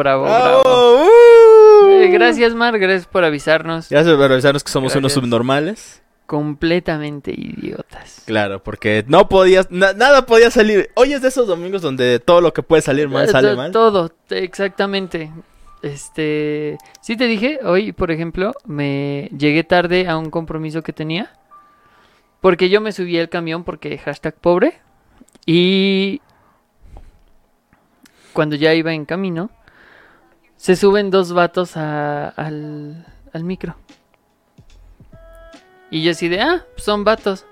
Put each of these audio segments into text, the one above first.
Bravo, bravo, ¡Bravo! bravo. ¡Uh! Eh, gracias, Mar, gracias por avisarnos. Gracias por avisarnos que somos unos subnormales. Completamente idiotas. Claro, porque no podías, na- nada podía salir. Hoy es de esos domingos donde todo lo que puede salir mal Eh, sale mal. Todo, te- exactamente. Este, sí te dije, hoy, por ejemplo, me llegué tarde a un compromiso que tenía. Porque yo me subí al camión porque hashtag pobre. Y cuando ya iba en camino, se suben dos vatos a- al, al micro. Y yo así de, ah, son vatos.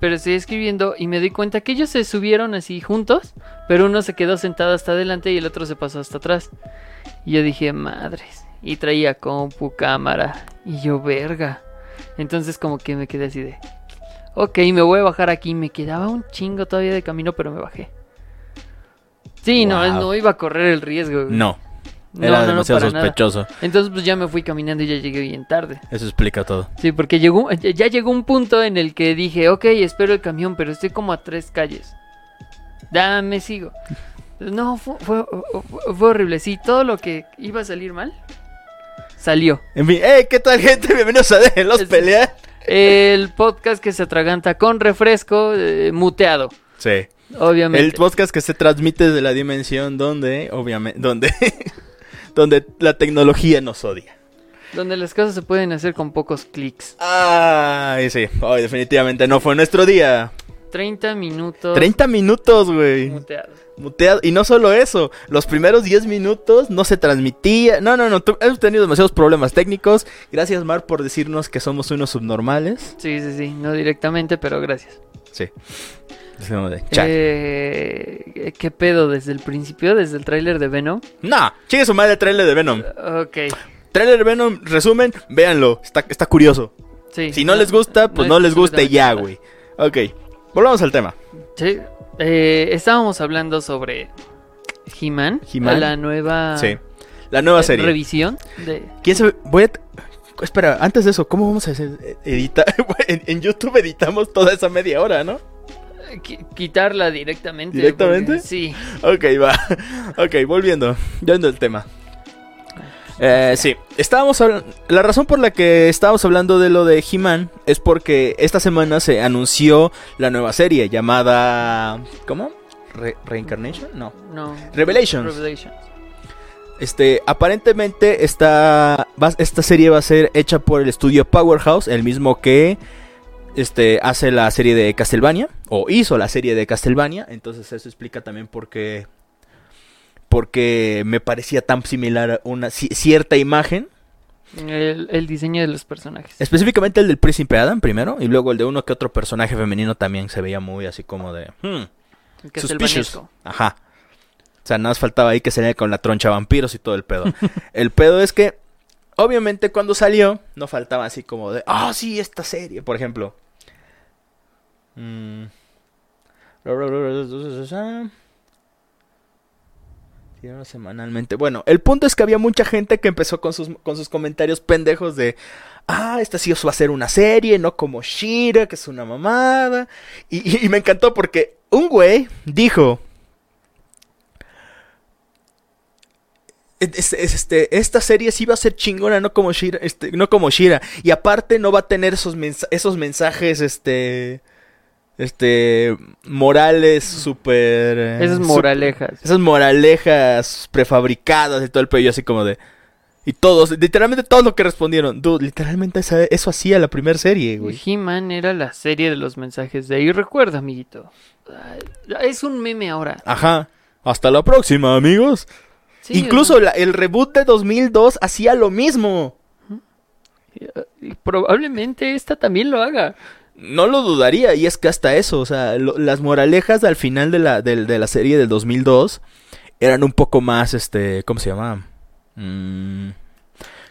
Pero estoy escribiendo y me doy cuenta que ellos se subieron así juntos, pero uno se quedó sentado hasta adelante y el otro se pasó hasta atrás. Y yo dije, madres. Y traía compu, cámara. Y yo, verga. Entonces como que me quedé así de... Ok, me voy a bajar aquí. Me quedaba un chingo todavía de camino, pero me bajé. Sí, no, Wow. no iba a correr el riesgo. güey. No, era no, no, demasiado nada. sospechoso. Entonces pues ya me fui caminando y ya llegué bien tarde. Eso explica todo. Sí, porque llegó, ya llegó un punto en el que dije, ok, espero el camión, pero estoy como a tres calles. Ya me sigo. No, fue, fue, fue- horrible. Sí, todo lo que iba a salir mal, salió. En fin, ¡eh! ¿Qué tal, gente? Bienvenidos a Déjenlos Pelear. El podcast que se atraganta con refresco eh, muteado, Sí. obviamente. El podcast que se transmite de la dimensión donde, obviamente, donde, donde la tecnología nos odia. Donde las cosas se pueden hacer con pocos clics. Ay, sí. Hoy definitivamente no fue nuestro día. 30 minutos 30 minutos, güey. muteados. Muteado. Y no solo eso, los primeros 10 minutos no se transmitía. No, no, no. Hemos tenido demasiados problemas técnicos. Gracias, Mar, por decirnos que somos unos subnormales. Sí, sí, sí, no directamente, pero gracias. Sí. De. Eh, ¿Qué pedo desde el principio, desde el tráiler de Venom? No, chingue su madre trailer de Venom. Ok, Trailer de Venom, resumen, véanlo. Está, está curioso. sí. Si no, les gusta, pues no, es les guste absolutamente ya, güey. Ok, volvamos al tema. Sí, eh, estábamos hablando sobre He-Man, He-Man. la nueva Sí. La nueva eh, serie. revisión de... ¿Quién sabe? Voy a... Espera, antes de eso, ¿cómo vamos a hacer? Editar. en, en YouTube editamos toda esa media hora, ¿no? Qui- quitarla directamente. ¿Directamente? porque- Sí. Ok, va. Ok, volviendo. Yendo al tema. Eh, sí, estábamos. La razón por la que estábamos hablando de lo de He-Man es porque esta semana se anunció la nueva serie llamada. ¿Cómo? Re- ¿Reincarnation? No. No. Revelations. Revelations. Este, aparentemente esta, esta serie va a ser hecha por el estudio Powerhouse, el mismo que este, hace la serie de Castlevania, o hizo la serie de Castlevania, entonces eso explica también por qué, porque me parecía tan similar a una ci- cierta imagen, El, el diseño de los personajes. específicamente el del Príncipe Adam primero, y luego el de uno que otro personaje femenino también se veía muy así como de... hmm, Que Suspicious. Ajá. O sea, nada más faltaba ahí que saliera con la troncha vampiros y todo el pedo. el pedo es que, obviamente, cuando salió, no faltaba así como de, ah, sí, esta serie, por ejemplo. Mm. Semanalmente. Bueno, el punto es que había mucha gente que empezó con sus, con sus comentarios pendejos de, ah, esta sí os va a ser una serie, no como Shira, que es una mamada. Y, me encantó porque un güey dijo, es- es- este, esta serie sí va a ser chingona, no como Shira, este, no como Shira. Y aparte no va a tener esos, esos mensajes, este, este, morales súper... eh, Esas moralejas. esas moralejas prefabricadas y todo el pello así como de... Y todos, literalmente todos lo que respondieron. Dude, literalmente esa- eso hacía la primera serie, güey. He-Man era la serie de los mensajes de... Y recuerda, amiguito. Es un meme ahora. Ajá. Hasta la próxima, amigos. Sí, Incluso la- el reboot de 2002 hacía lo mismo. y probablemente esta también lo haga. No lo dudaría, y es que hasta eso, o sea, lo- las moralejas al final de la, del- de la serie del 2002 eran un poco más, este, ¿cómo se llama? Mm,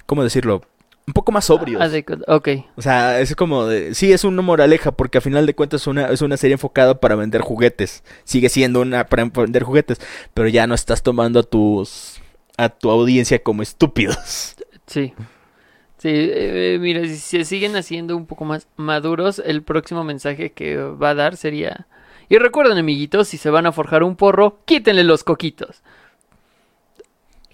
¿Cómo decirlo? Un poco más sobrios. Adecu- Ok. O sea, es como de, sí, es una moraleja porque a final de cuentas es una, es una serie enfocada para vender juguetes. Sigue siendo una para vender juguetes, pero ya no estás tomando a tus a tu audiencia como estúpidos. Sí. Sí, eh, mira, si se siguen haciendo un poco más maduros, el próximo mensaje que va a dar sería... Y recuerden, amiguitos, si se van a forjar un porro, quítenle los coquitos.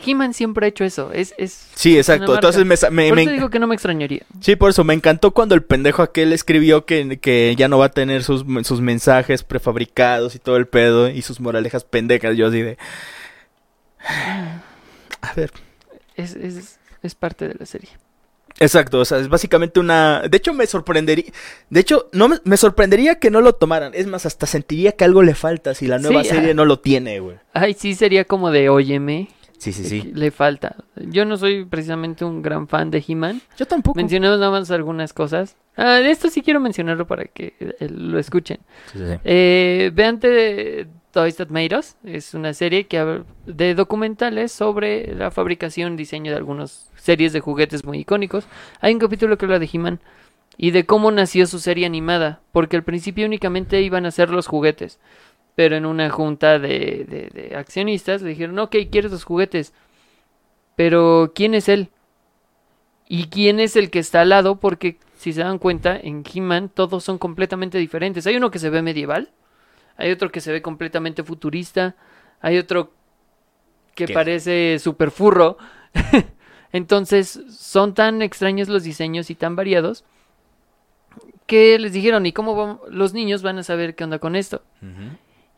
He-Man siempre ha hecho eso. Es, es Sí, exacto. Entonces me, me- por me- eso digo que no me extrañaría. Sí, por eso me encantó cuando el pendejo aquel escribió que, que ya no va a tener sus, sus mensajes prefabricados y todo el pedo y sus moralejas pendejas. Yo así de... A ver. Es, es, es parte de la serie. Exacto, o sea, es básicamente una... De hecho, me sorprendería... De hecho, no me, me sorprendería que no lo tomaran. Es más, hasta sentiría que algo le falta si la nueva Sí, serie no lo tiene, güey. Ay, sí, sería como de óyeme. Sí, sí, de sí. Le falta. Yo no soy precisamente un gran fan de He-Man. Yo tampoco. Mencionemos nada más algunas cosas. Ah, esto sí quiero mencionarlo para que eh, lo escuchen. Sí, sí, sí. Eh, vean Toys That Made Us. Es una serie que de documentales sobre la fabricación, diseño de algunas series de juguetes muy icónicos. Hay un capítulo que habla de He-Man y de cómo nació su serie animada. Porque al principio únicamente iban a ser los juguetes. Pero en una junta de, de- de accionistas le dijeron, ok, quieres los juguetes. Pero ¿quién es él? ¿Y quién es el que está al lado? Porque si se dan cuenta, en He-Man todos son completamente diferentes. Hay uno que se ve medieval, hay otro que se ve completamente futurista, hay otro que ¿Qué? parece super furro. Entonces son tan extraños los diseños y tan variados que les dijeron, ¿y cómo vam- los niños van a saber qué onda con esto?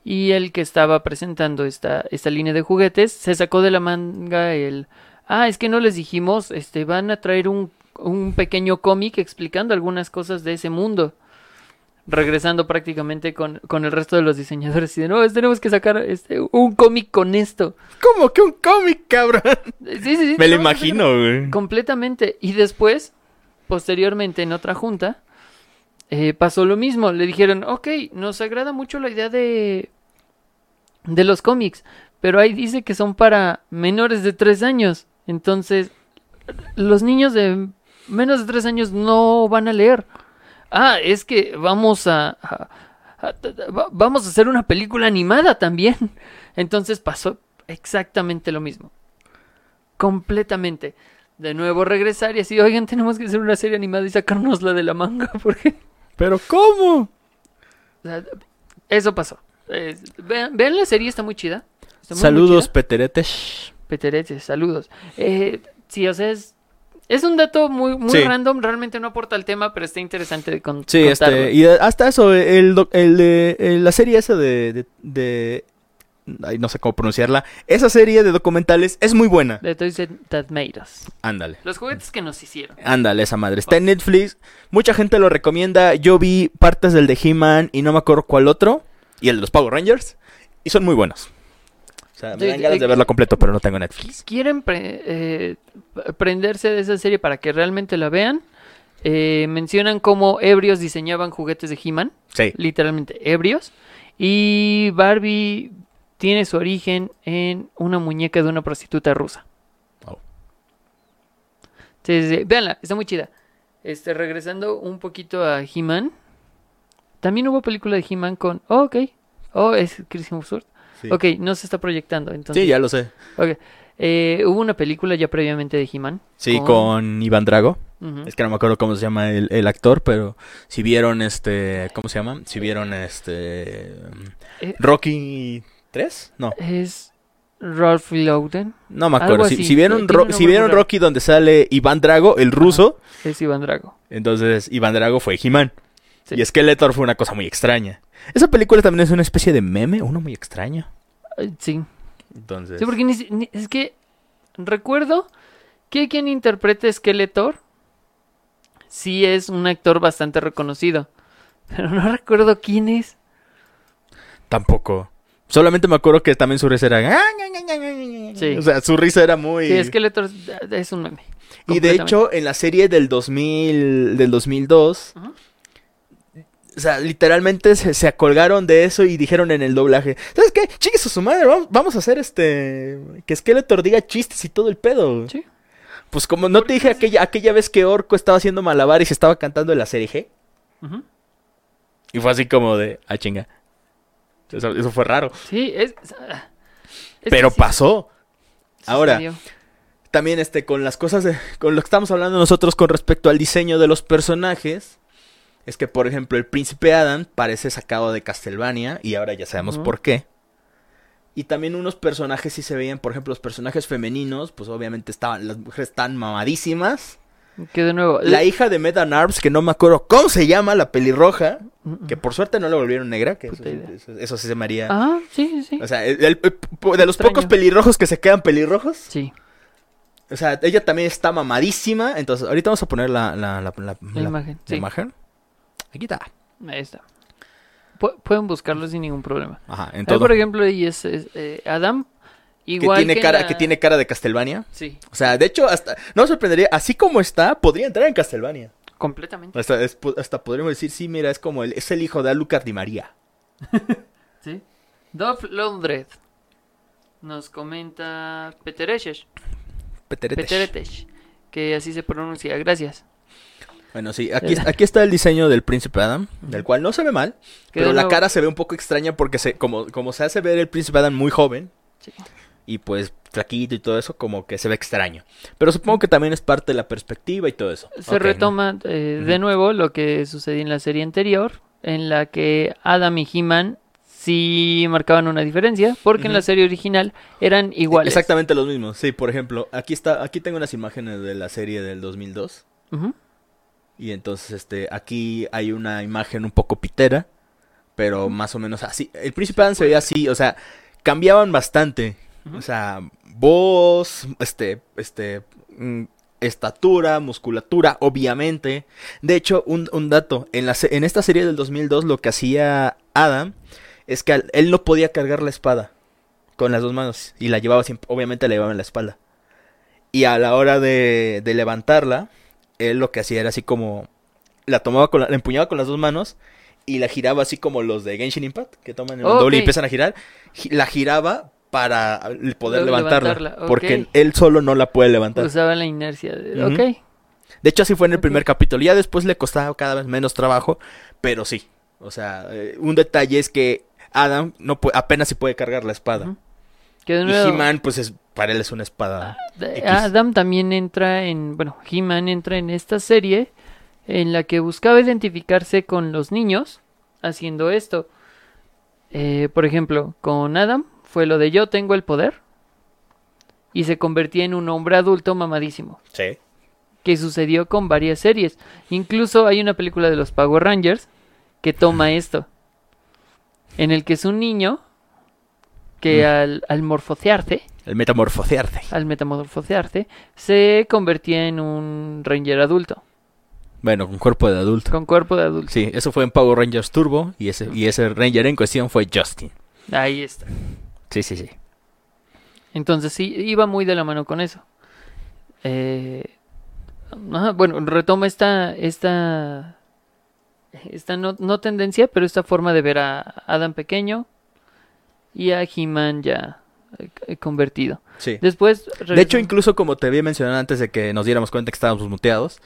Y el que estaba presentando esta, esta línea de juguetes se sacó de la manga el... Ah, es que no les dijimos, este, van a traer un, un pequeño cómic explicando algunas cosas de ese mundo. Regresando prácticamente con, con el resto de los diseñadores y de es- tenemos que sacar este, un cómic con esto. ¿Cómo que un cómic, cabrón? Sí, sí, sí, Me lo no, no, imagino, güey. Completamente. Y después, posteriormente, en otra junta, eh, pasó lo mismo. Le dijeron, ok, nos agrada mucho la idea de, de los cómics, pero ahí dice que son para menores de tres años. Entonces, los niños de menos de tres años no van a leer. Ah, es que vamos a, a- a- va- vamos a hacer una película animada también. Entonces pasó exactamente lo mismo. Completamente. De nuevo regresar y así, oigan, tenemos que hacer una serie animada y sacárnosla de la manga, porque ¿Pero cómo? eso pasó. Eh, vean, vean la serie, está muy chida. Está muy, muy Saludos, chida. Peteretes. Peteretes, saludos. Eh, sí, o sea, es, es un dato muy, muy Sí. random, realmente no aporta al tema, pero está interesante de con- Sí, contarlo. este, y hasta eso, el, el la serie esa de, de, de- ay, no sé cómo pronunciarla, esa serie de documentales es muy buena. The Toys That Made Us. Ándale. Los juguetes que nos hicieron. Ándale, esa madre. Está en Netflix. Mucha gente lo recomienda. Yo vi partes del de He-Man y no me acuerdo cuál otro. Y el de los Power Rangers. Y son muy buenos. Sea, me dan ganas de verlo completo, pero no tengo Netflix. quieren pre- eh, prenderse de esa serie para que realmente la vean, eh, mencionan cómo ebrios diseñaban juguetes de He-Man, Sí. literalmente ebrios, y Barbie tiene su origen en una muñeca de una prostituta rusa. Oh. Sí, véanla, está muy chida. Este, regresando un poquito a He-Man, también hubo película de He-Man con... Oh, ok. Oh, es Chris Hemsworth. Sí. Ok, no se está proyectando, entonces... Sí, ya lo sé. Ok. Eh, hubo una película ya previamente de He-Man. Sí, con, Iván Drago. Es que no me acuerdo cómo se llama el, el actor, pero si vieron este. ¿Cómo se llama? Si vieron este. Eh, Rocky 3? No. Es Ralph Louden. No me acuerdo. Si, vieron, Ro- un si vieron. Rocky donde sale Iván Drago, el ruso, Es Iván Drago. entonces Iván Drago fue He-Man. Sí. Y Skeletor fue una cosa muy extraña. Esa película también es una especie de meme, uno muy extraño. Sí. Entonces. Sí, porque ni si- ni- es que recuerdo que quien interpreta a Skeletor sí es un actor bastante reconocido. Pero no recuerdo quién es. Tampoco. Solamente me acuerdo que también su risa era. Sí. O sea, su risa era muy. Sí, Skeletor es, un meme. Y de hecho, en la serie del 2000, del 2002, Ajá. O sea, literalmente se, se acolgaron de eso y dijeron en el doblaje, ¿sabes qué? Chiques a su madre, vamos, vamos a hacer este, que Skeletor diga chistes y todo el pedo. Sí. Pues como no te dije aquella, aquella vez que Orco estaba haciendo malabar y se estaba cantando en la serie G, y fue así como de, ah, chinga. Eso, eso fue raro, Sí, es... pero sí pasó. Ahora, también este con las cosas de, con lo que estamos hablando nosotros con respecto al diseño de los personajes es que por ejemplo el príncipe Adam parece sacado de Castlevania y ahora ya sabemos por qué Y también unos personajes sí se veían, por ejemplo, los personajes femeninos, pues obviamente estaban, las mujeres están mamadísimas. Que de nuevo. La hija de Medan Arms, que no me acuerdo cómo se llama, la pelirroja, que por suerte no la volvieron negra, que eso, sí se me haría... Ah, sí, sí. O sea, el- el- de los Extraño. pocos pelirrojos que se quedan pelirrojos, Sí, o sea, ella también está mamadísima. Entonces, ahorita vamos a poner la, la, la, imagen. Sí, imagen. Aquí está. ahí está. Pu- pueden buscarlo sin ningún problema. Ajá, en Ahí, por ejemplo, ahí es, es, eh, Adam. Que Igual tiene, que cara, la- que tiene cara de Castlevania. Sí, O sea, de hecho, hasta no me sorprendería, así como está, podría entrar en Castlevania. completamente. Hasta, es- hasta podríamos decir, sí, mira, es como el, es el hijo de Alucard y María. Sí. Dove Londred nos comenta Petereshes. Peteretesh. Peteretesh. Que así se pronuncia. Gracias. Bueno, sí, aquí, aquí está el diseño del príncipe Adam, del cual no se ve mal, pero la cara se ve un poco extraña porque se, como, como se hace ver el príncipe Adam muy joven, Sí. y pues flaquito y todo eso, como que se ve extraño. Pero supongo que también es parte de la perspectiva y todo eso. Se retoma eh, de nuevo lo que sucedió en la serie anterior, en la que Adam y He-Man sí marcaban una diferencia, porque en la serie original eran iguales. Exactamente los mismos. Sí, por ejemplo, aquí está, aquí tengo unas imágenes de la serie del 2002. Ujú. Y entonces, este, aquí hay una imagen un poco pitera, pero más o menos así. El príncipe Adam se veía así, o sea, cambiaban bastante. O sea, voz, este, este, mm, estatura, musculatura, obviamente. De hecho, un, un dato, en, la, en esta serie del 2002 lo que hacía Adam es que él no podía cargar la espada con las dos manos y la llevaba siempre, obviamente la llevaba en la espalda. Y a la hora de, de levantarla, él lo que hacía era así como la tomaba con la, la empuñaba con las dos manos y la giraba así como los de Genshin Impact que toman el doble y empiezan a girar, gi- la giraba para poder Luego levantarla, levantarla, porque él solo no la puede levantar. Usaba la inercia. De... Ok. De hecho así fue en el primer capítulo, ya después le costaba cada vez menos trabajo, pero sí. O sea, eh, un detalle es que Adam no apenas si puede cargar la espada. Ujú. Que de Y He-Man, pues es, para él es una espada. X. Adam también entra en, bueno, He-Man entra en esta serie en la que buscaba identificarse con los niños haciendo esto. Eh, por ejemplo, con Adam fue lo de yo tengo el poder y se convertía en un hombre adulto mamadísimo, Sí. que sucedió con varias series. Incluso hay una película de los Power Rangers que toma esto, en el que es un niño que Mm. al, al morfocearse El metamorfosearse. al metamorfosearse, se convertía en un Ranger adulto, Bueno, con cuerpo de adulto. con cuerpo de adulto. Sí, eso fue en Power Rangers Turbo y ese, y ese Ranger en cuestión fue Justin. Ahí está. Sí, sí, sí. Entonces sí, iba muy de la mano con eso. Eh, ajá, bueno, retoma esta, esta, esta no, no tendencia, pero esta forma de ver a Adam pequeño y a He-Man ya convertido. Sí. Después... De hecho, incluso como te había mencionado antes de que nos diéramos cuenta que estábamos muteados,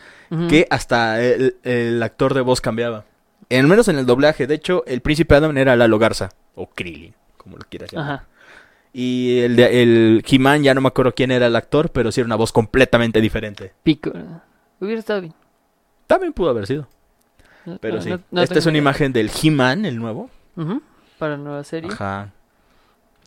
que hasta el, el actor de voz cambiaba. Al menos en el doblaje. De hecho, el príncipe Adam era Lalo Garza. O Krillin, como lo quieras llamar. Ajá. Y el, de- el He-Man, ya no me acuerdo quién era el actor, pero sí era una voz completamente diferente. Pico. Hubiera estado bien. También pudo haber sido. Pero no- sí. no- no Esta es una idea. imagen del He-Man, el nuevo. Ujú, Para la nueva serie. Ajá.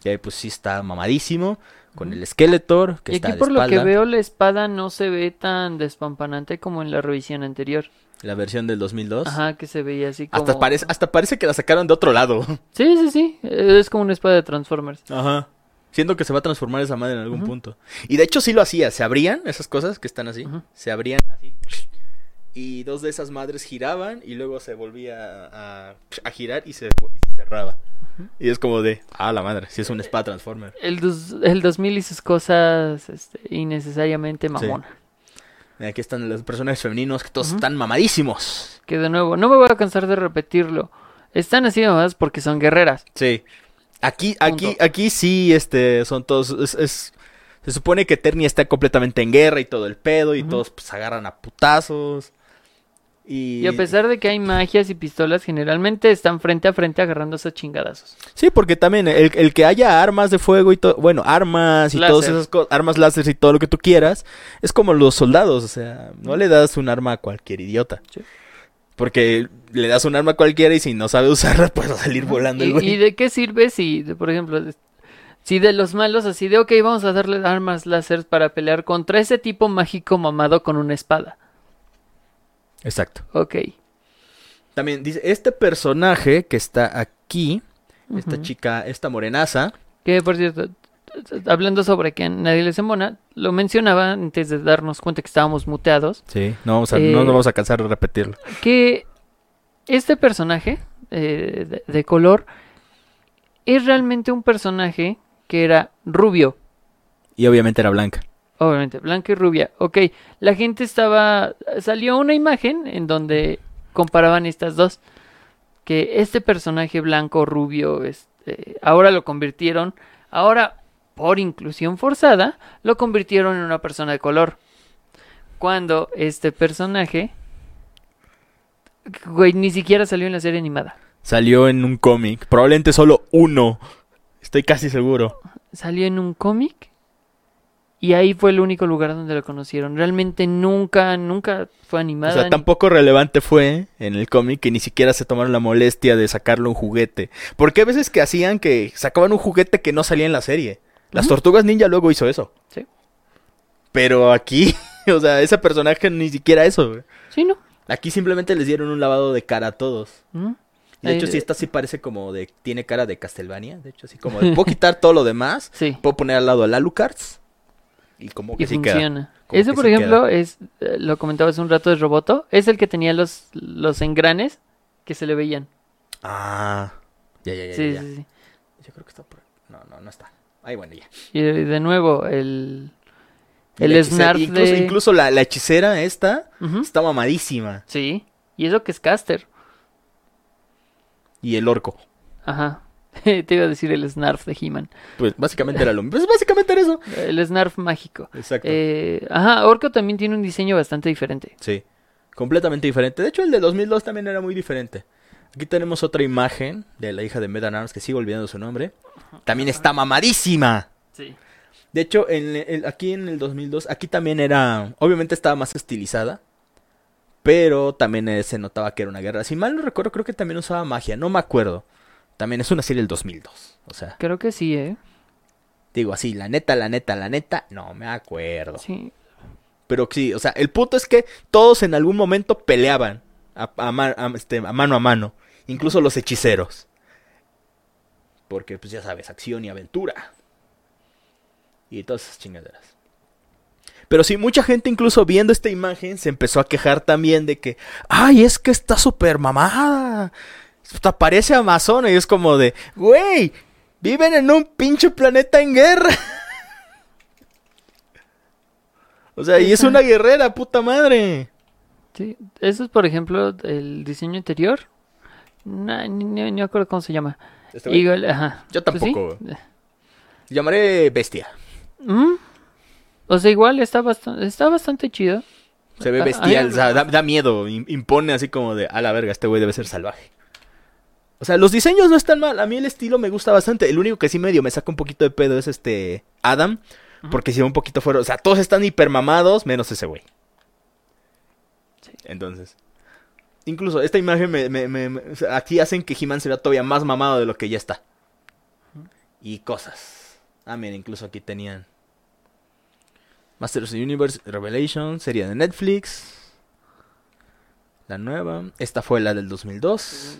Y ahí pues sí está mamadísimo. Con el Skeletor, que y está aquí de por lo que veo la espada no se ve tan despampanante como en la revisión anterior. La versión del 2002. Ajá, que se veía así como... Hasta, parece, hasta parece que la sacaron de otro lado. Sí, sí, sí. Es como una espada de Transformers. Ajá. Siento que se va a transformar esa madre en algún punto. Y de hecho sí lo hacía. Se abrían esas cosas que están así. Se abrían así. Y dos de esas madres giraban y luego se volvía a, a girar y se, y se cerraba. Y es como de, ah, la madre, si es un spa transformer. El, dos- el 2000 y sus cosas este, innecesariamente mamona. Aquí están los personajes femeninos que todos están mamadísimos. Que de nuevo, no me voy a cansar de repetirlo. Están así mamadas porque son guerreras. Sí. Aquí, aquí, Punto. aquí sí, este, son todos, es, es- se supone que Ternia está completamente en guerra y todo el pedo y todos pues agarran a putazos. Y... Y a pesar de que hay magias y pistolas, generalmente están frente a frente agarrándose a chingadazos. Sí, porque también el, el que haya armas de fuego y todo, bueno, armas y Láser. todas esas cosas, armas láser y todo lo que tú quieras, es como los soldados, o sea, no le das un arma a cualquier idiota. Sí. Porque le das un arma a cualquiera y si no sabe usarla, puede salir volando el ¿Y, güey. y de qué sirve si, por ejemplo, Sí, de los malos, así de, ok, vamos a darle armas láser para pelear contra ese tipo mágico mamado con una espada. Exacto. Ok. También dice, este personaje que está aquí, esta chica, esta morenaza, Que por cierto, hablando sobre que nadie les embona, lo mencionaba antes de darnos cuenta que estábamos muteados, sí, no, vamos a, Eh, no nos vamos a cansar de repetirlo. que este personaje eh, de, de color es realmente un personaje que era rubio. Y obviamente era blanca. Obviamente, blanca y rubia. Ok, la gente estaba... Salió una imagen en donde comparaban estas dos. Que este personaje blanco, rubio, este, ahora lo convirtieron... Ahora, por inclusión forzada, lo convirtieron en una persona de color. Cuando este personaje... Güey, ni siquiera salió en la serie animada. Salió en un cómic, probablemente solo uno. Estoy casi seguro. Salió en un cómic. Y ahí fue el único lugar donde lo conocieron. Realmente nunca, nunca fue O animada. sea, ni- tampoco relevante fue en el cómic que ni siquiera se tomaron la molestia de sacarle un juguete. Porque a veces que hacían que sacaban un juguete que no salía en la serie. Las. Tortugas Ninja luego hizo eso. Sí. Pero aquí, o sea, ese personaje ni siquiera eso. güey. Sí, ¿no? Aquí simplemente les dieron un lavado de cara a todos. De hecho, sí, esta sí parece como de... Tiene cara de Castlevania. De hecho, así como de... Puedo quitar todo lo demás. Sí. Puedo poner al lado a Alucards. Y como que Y sí queda. funciona. Como Ese, que por sí ejemplo, es, eh, lo comentaba hace un rato de Roboto, es el que tenía los, los engranes que se le veían. Ah. Ya, ya, ya, Sí, ya, ya. sí, sí. Yo creo que está por... No, no, no está. Ahí, bueno, ya. Y de, nuevo, el, el hechicera- incluso, de... incluso la, la hechicera esta Ujú, está mamadísima. Sí, y eso que es Caster. Y el orco. Ajá. Te iba a decir el Snarf de He-Man. Pues básicamente era lo mismo. Pues básicamente era eso. El Snarf mágico. Exacto. Eh, ajá, Orco también tiene un diseño bastante diferente. Sí. Completamente diferente. De hecho, el de 2002 también era muy diferente. Aquí tenemos otra imagen de la hija de Medan Arms, que sigo olvidando su nombre. También está mamadísima. Sí. De hecho, en el- aquí en el 2002, aquí también era, obviamente estaba más estilizada, pero también eh, se notaba que era una guerra. Si mal no recuerdo, creo que también usaba magia, no me acuerdo. También es una serie del 2002, o sea, Creo que sí, ¿eh? digo así, la neta, la neta, la neta, no me acuerdo. Sí. Pero sí, o sea, el punto es que todos en algún momento peleaban a, a ma- a- este, a mano a mano, incluso los hechiceros. Porque, pues ya sabes, acción y aventura. Y todas esas chingaderas. Pero sí, mucha gente incluso viendo esta imagen se empezó a quejar también de que, ay, es que está súper mamada. Hasta parece Amazona y es como de, güey, viven en un pinche planeta en guerra. O sea, y es una guerrera, puta madre. Sí. Eso es, por ejemplo, el diseño interior. No, ni, ni- ni acuerdo cómo se llama. Este ajá. Yo Pues sí. tampoco. Llamaré bestia. Mm. O sea, igual está bastante, está bastante chido. Se ve bestial, o sea, da, da miedo, im- impone así como de, a la verga, este güey debe ser salvaje. O sea, los diseños no están mal, a mí el estilo me gusta bastante. El único que sí medio me saca un poquito de pedo es este Adam, porque si va un poquito fuera, o sea, todos están hipermamados, menos ese güey. Sí. Entonces, incluso esta imagen me, me- me- me- o sea, aquí hacen que He-Man se vea todavía más mamado de lo que ya está. Y cosas. Ah, mira, incluso aquí tenían Masters of the Universe Revelation, serie de Netflix. La nueva. Esta fue la del 2002.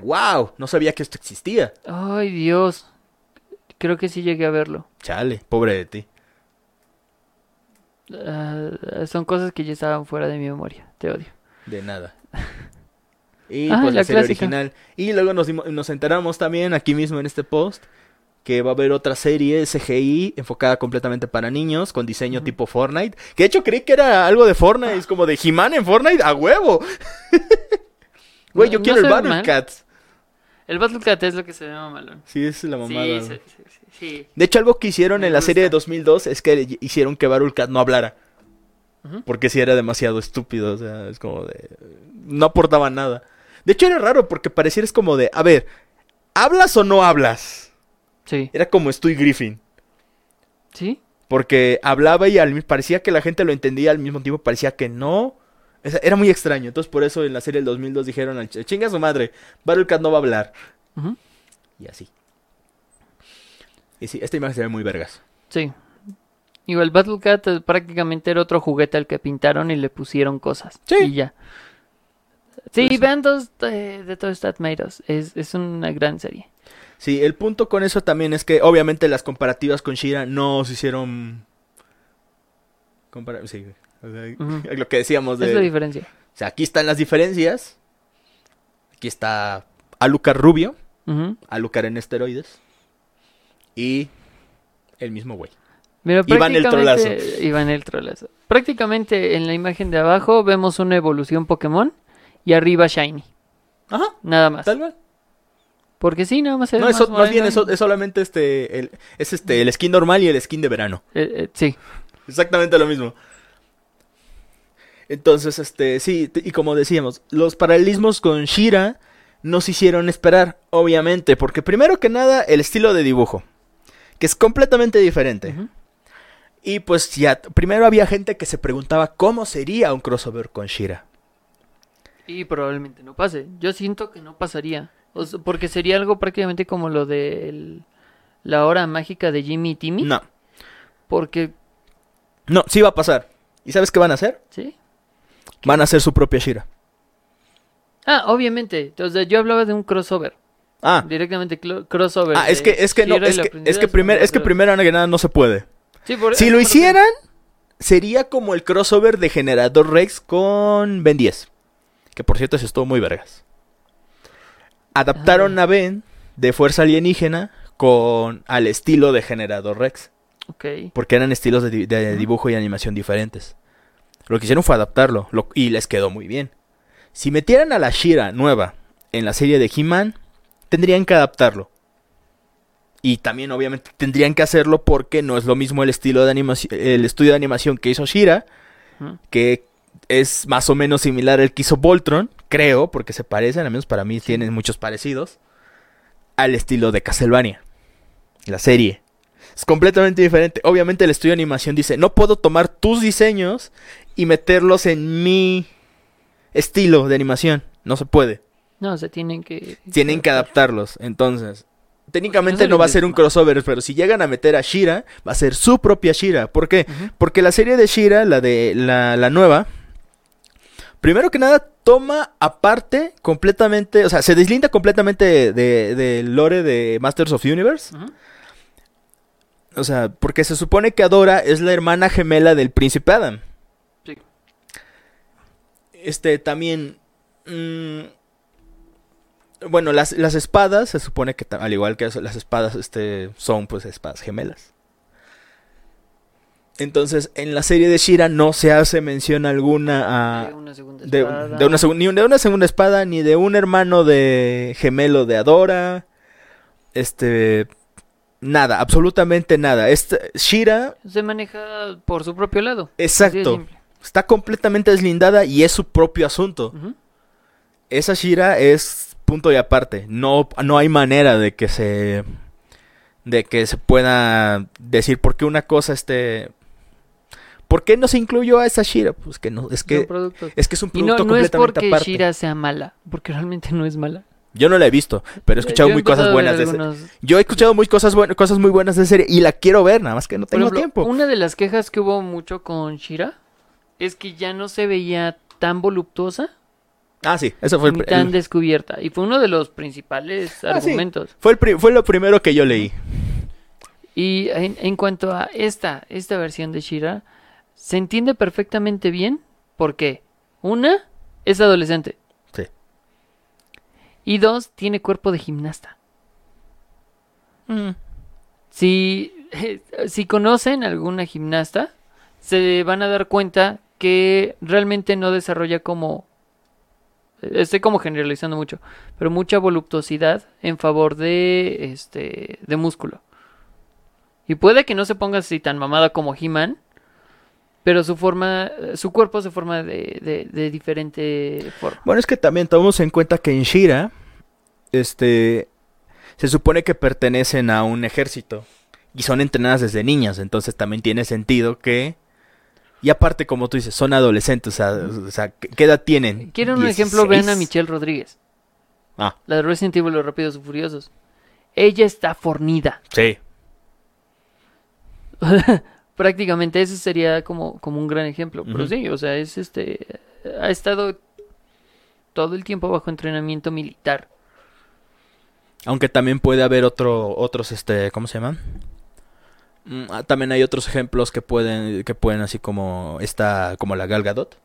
¡Wow! No sabía que esto existía. Ay, Dios. Creo que sí llegué a verlo. Chale, pobre de ti. Ah, son cosas que ya estaban fuera de mi memoria. Te odio. De nada. Y Ah, pues la, la serie clásica. original. Y luego nos, enteramos también aquí mismo en este post que va a haber otra serie CGI enfocada completamente para niños con diseño tipo Fortnite. Que de hecho creí que era algo de Fortnite. Es como de He-Man en Fortnite a huevo. Güey, yo No- quiero no el Battle. Cats. El Battle Cat es lo que se ve mamalón. Sí, es la mamada. Sí, sí, sí, sí. De hecho, algo que hicieron Me en la serie de gusta. 2002 es que hicieron que Battle Cat no hablara. Porque sí era demasiado estúpido, o sea, es como de... No aportaba nada. De hecho era raro porque pareciera es como de, a ver, ¿hablas o no hablas? Sí. Era como Stu Griffin. ¿Sí? Porque hablaba y al, parecía que la gente lo entendía, al mismo tiempo parecía que no. Era muy extraño. Entonces por eso en la serie del 2002 dijeron, al ch- chinga su madre, Battle Cat no va a hablar. Y así. Y sí, esta imagen se ve muy vergas. Sí. Igual Battle Cat eh, prácticamente era otro juguete al que pintaron y le pusieron cosas. Sí. Y ya. Sí, Pues- vean dos de, de Toy Stat. Es, es una gran serie. Sí, el punto con eso también es que obviamente las comparativas con Shira no se hicieron... Compara- sí, o sea, Ujú. lo que decíamos de... Es la diferencia. O sea, aquí están las diferencias. Aquí está Alucard rubio, Ujú. Alucard en esteroides. Y el mismo güey. Mira, Iván el prácticamente- Iván el trolazo. Prácticamente en la imagen de abajo vemos una evolución Pokémon y arriba Shiny. Ajá, Nada más. tal cual. Porque sí, nada más. No, más más bien moreno es, es solamente este el, es este el skin normal y el skin de verano. eh, eh, sí. Exactamente lo mismo. Entonces, este, sí, y como decíamos, los paralelismos con Shira nos hicieron esperar, obviamente, porque primero que nada, el estilo de dibujo, que es completamente diferente. Y pues ya, primero había gente que se preguntaba cómo sería un crossover con Shira. Y probablemente no pase. Yo siento que no pasaría. O sea, porque sería algo prácticamente como lo de el- la hora mágica de Jimmy y Timmy. No, Porque, no, sí va a pasar. ¿Y sabes qué van a hacer? ¿sí? Van a hacer su propia Shira. Ah, obviamente. Entonces yo hablaba de un crossover. Ah, Directamente crossover. ah es que, es que no, es que, es que, primer, es que primero que nada no se puede. Sí, por- Si lo hicieran, sería como el crossover de Generador Rex con Ben 10. Que por cierto, eso estuvo muy vergas. Adaptaron Ah. a Ben de Fuerza Alienígena con al estilo de Generador Rex. Ok. Porque eran estilos de, Ujú. dibujo y animación diferentes. Lo que hicieron fue adaptarlo. lo- y les quedó muy bien. Si metieran a la Shira nueva en la serie de He-Man, tendrían que adaptarlo. Y también obviamente tendrían que hacerlo porque no es lo mismo el estilo de animación, el estudio de animación que hizo Shira, que es más o menos similar al que hizo Voltron, creo, porque se parecen, al menos para mí tienen muchos parecidos, al estilo de Castlevania, la serie. Es completamente diferente. Obviamente el estudio de animación dice, no puedo tomar tus diseños y meterlos en mi estilo de animación. No se puede. No, se tienen que... Tienen que adaptarlos. Entonces, técnicamente Eso no va a ser un crossover, pero si llegan a meter a Shira, va a ser su propia Shira. ¿Por qué? Porque la serie de Shira, la de la, la nueva, primero que nada toma aparte completamente, o sea, se deslinda completamente de- de- del lore de Masters of Universe. O sea, porque se supone que Adora es la hermana gemela del príncipe Adam. Este también. mm, bueno, las, las espadas, se supone que al igual que eso, las espadas este, son pues espadas gemelas. Entonces, en la serie de Shira no se hace mención alguna a. De una segunda espada. de una segun- ni de una segunda espada, ni de un hermano de gemelo de Adora. Este. Nada, absolutamente nada. Este, Shira, Se maneja por su propio lado. Exacto. Está completamente deslindada y es su propio asunto. Esa Shira es punto y aparte. No, no hay manera de que se. de que se pueda decir por qué una cosa este. ¿Por qué no se incluyó a esa Shira? Pues que no, es que. Es que es un Y no, producto no es completamente porque aparte. Shira sea mala, porque realmente no es mala. Yo no la he visto, pero he escuchado Yo muy cosas buenas de algunos- Yo he escuchado muy cosas, buen- cosas muy buenas de serie y la quiero ver, nada más que no tengo ejemplo, tiempo. Una de las quejas que hubo mucho con Shira es que ya no se veía tan voluptuosa Ah, sí, eso fue el, ni tan el- descubierta. Y fue uno de los principales Ah, sí. argumentos. fue, el pri- fue lo primero que yo leí. Y en, en cuanto a esta, esta versión de Shira, se entiende perfectamente bien porque, una, es adolescente. Sí. Y dos, tiene cuerpo de gimnasta. Si, si conocen alguna gimnasta, se van a dar cuenta que realmente no desarrolla como... Estoy como generalizando mucho, pero mucha voluptuosidad en favor de este de músculo. Y puede que no se ponga así tan mamada como He-Man, pero su forma, su cuerpo se forma de, de, de diferente forma. Bueno, es que también tomamos en cuenta que en Shira, este, se supone que pertenecen a un ejército y son entrenadas desde niñas, entonces también tiene sentido que... Y aparte, como tú dices, son adolescentes, o sea, o sea, ¿qué edad tienen? ¿Quieren un ejemplo? Vean a 16. Michelle Rodríguez, Ah, la de Resident Evil Los Rápidos y Furiosos. Ella está fornida. sí. Prácticamente ese sería como, como un gran ejemplo. Pero sí, o sea, es este. Ha estado todo el tiempo bajo entrenamiento militar. Aunque también puede haber otro, otros, este, ¿cómo se llaman? Mm, ah, También hay otros ejemplos que pueden, que pueden así como esta, como la Gal Gadot.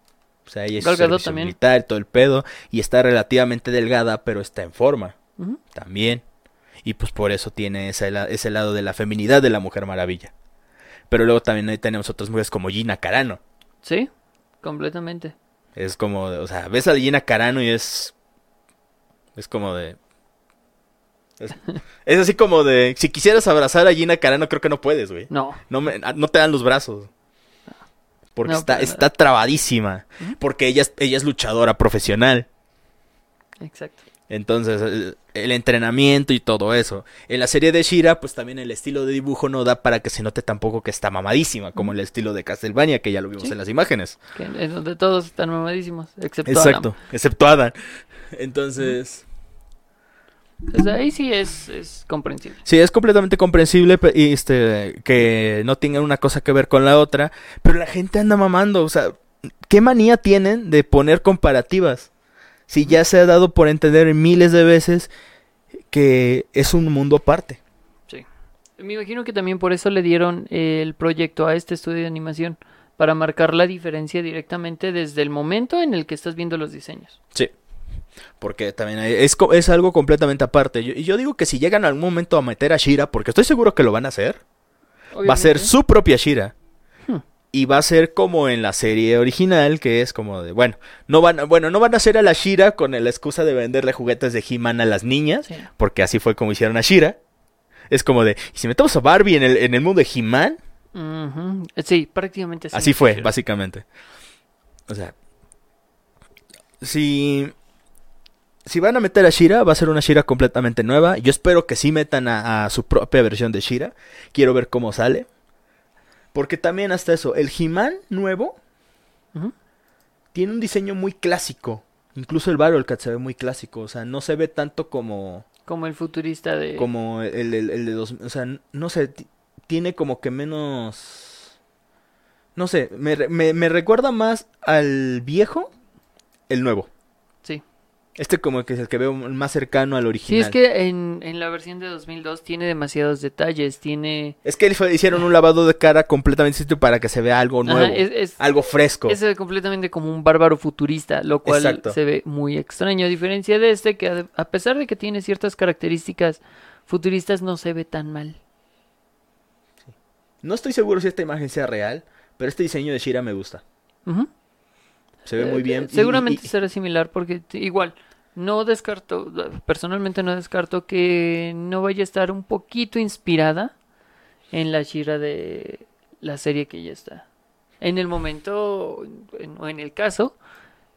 O sea, ella es Gal Gadot servicio también. militar todo el pedo y está relativamente delgada, pero está en forma también. Y pues por eso tiene ese, ese lado de la feminidad de la Mujer Maravilla. Pero luego también ahí tenemos otras mujeres como Gina Carano. Sí, completamente. Es como, o sea, ves a Gina Carano y es. Es como de. Es, es así como de. Si quisieras abrazar a Gina Carano, creo que no puedes, güey. No, No, me- no te dan los brazos. Porque No, está, está trabadísima. Porque ella es, ella es luchadora profesional. exacto. Entonces, el, el entrenamiento y todo eso. En la serie de Shira, pues también el estilo de dibujo no da para que se note tampoco que está mamadísima, como el estilo de Castlevania, que ya lo vimos Sí. en las imágenes. Que en donde todos están mamadísimos, excepto Exacto, excepto Adam. Entonces. Desde ahí sí es, es comprensible. sí, es completamente comprensible este, que no tengan una cosa que ver con la otra, pero la gente anda mamando, o sea, ¿qué manía tienen de poner comparativas? Si ya se ha dado por entender miles de veces que es un mundo aparte. Sí. Me imagino que también por eso le dieron el proyecto a este estudio de animación, para marcar la diferencia directamente desde el momento en el que estás viendo los diseños. Sí. Porque también es, es algo completamente aparte. Y yo, digo que si llegan algún momento a meter a Shira, porque estoy seguro que lo van a hacer, va a ser su propia Shira. Hmm. Y va a ser como en la serie original, que es como de, bueno, no van, bueno, no van a hacer a la Shira con la excusa de venderle juguetes de He-Man a las niñas, Sí. porque así fue como hicieron a Shira. Es como de, ¿y si metemos a Barbie en el, en el mundo de He-Man? Sí, prácticamente así. Así fue, básicamente. O sea, si si van a meter a Shira, va a ser una Shira completamente nueva. Yo espero que sí metan a, a su propia versión de Shira. Quiero ver cómo sale. Porque también hasta eso, el He-Man nuevo tiene un diseño muy clásico. Incluso el Cat se ve muy clásico. O sea, no se ve tanto como, Como el futurista de... como el, el- el de dos. O sea, no sé, ti- tiene como que menos... No sé, me, me, me recuerda más al viejo, el nuevo. Sí. Este como que es el que veo más cercano al Sí, original. es que en, en la versión de 2002 tiene demasiados detalles, tiene... Es que hicieron un lavado de cara completamente distinto para que se vea algo Ajá, nuevo. es, es- Algo fresco. es, completamente como un bárbaro futurista, lo cual Exacto. se ve muy extraño, a diferencia de este que a, pesar de que tiene ciertas características futuristas no se ve tan mal. No estoy seguro si esta imagen sea real, pero este diseño de Shira me gusta. Se ve muy Eh, bien. Seguramente y- será similar porque igual, no descarto, personalmente no descarto que no vaya a estar un poquito inspirada en la Shira de la serie que ya está. En el momento, en- o en el caso,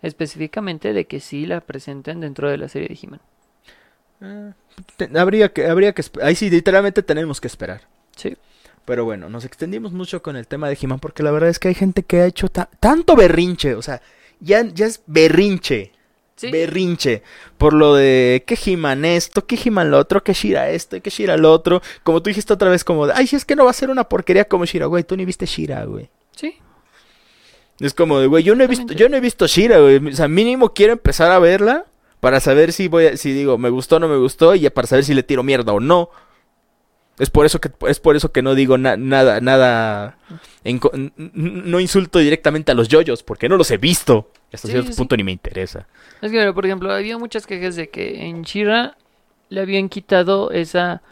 específicamente de que sí la presenten dentro de la serie de He-Man. Eh, habría que, habría que, ahí sí, literalmente tenemos que esperar. Sí. Pero bueno, nos extendimos mucho con el tema de He-Man porque la verdad es que hay gente que ha hecho ta- tanto berrinche, o sea, ya, ya es berrinche, Sí. berrinche, por lo de que He-Man esto, que He-Man lo otro, que Shira esto que Shira lo otro, como tú dijiste otra vez, como de, ay, si es que no va a ser una porquería como Shira, güey, tú ni viste Shira, güey. Sí. Es como de, güey, yo no he visto, yo no he visto Shira, güey, o sea, mínimo quiero empezar a verla para saber si voy a, si digo, me gustó o no me gustó y para saber si le tiro mierda o no. Es por eso que es por eso que no digo na- nada nada en no insulto directamente a los yoyos porque no los he visto. Hasta Sí, cierto sí. punto ni me interesa. Es que, por ejemplo, había muchas quejas de que en Shira le habían quitado esa.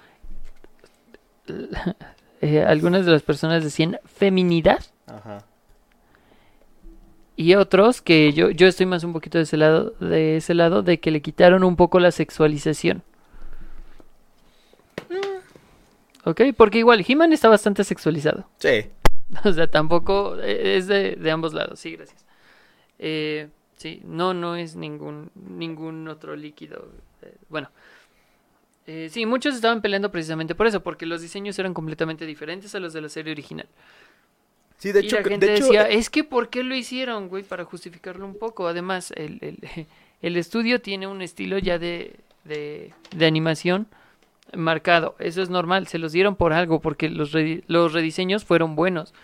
eh, algunas de las personas decían feminidad Ajá. y otros que yo, yo estoy más un poquito de ese lado de ese lado de que le quitaron un poco la sexualización. Ok, porque igual He-Man está bastante sexualizado. Sí. O sea, tampoco eh, es de, de ambos lados. Sí, gracias. Eh, sí, no, no es ningún, ningún otro líquido. Eh, bueno. Eh, sí, muchos estaban peleando precisamente por eso, porque los diseños eran completamente diferentes a los de la serie original. Sí, de y hecho, la gente de hecho, decía, eh, es que ¿por qué lo hicieron, güey? Para justificarlo un poco. Además, el, el, el estudio tiene un estilo ya de, de, de animación marcado. Eso es normal, se los dieron por algo, porque los, los rediseños fueron buenos.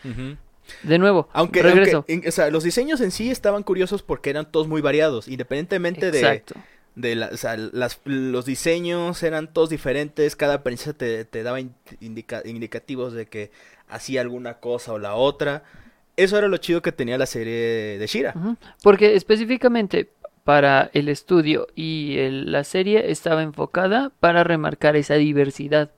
De nuevo, Aunque, regreso. aunque, o sea, los diseños en sí estaban curiosos porque eran todos muy variados, independientemente de, Exacto. de la- o sea, las- los diseños eran todos diferentes, cada princesa te, te daba in- indica- indicativos de que hacía alguna cosa o la otra. Eso era lo chido que tenía la serie de Shira. Porque específicamente para el estudio y el- la serie estaba enfocada para remarcar esa diversidad.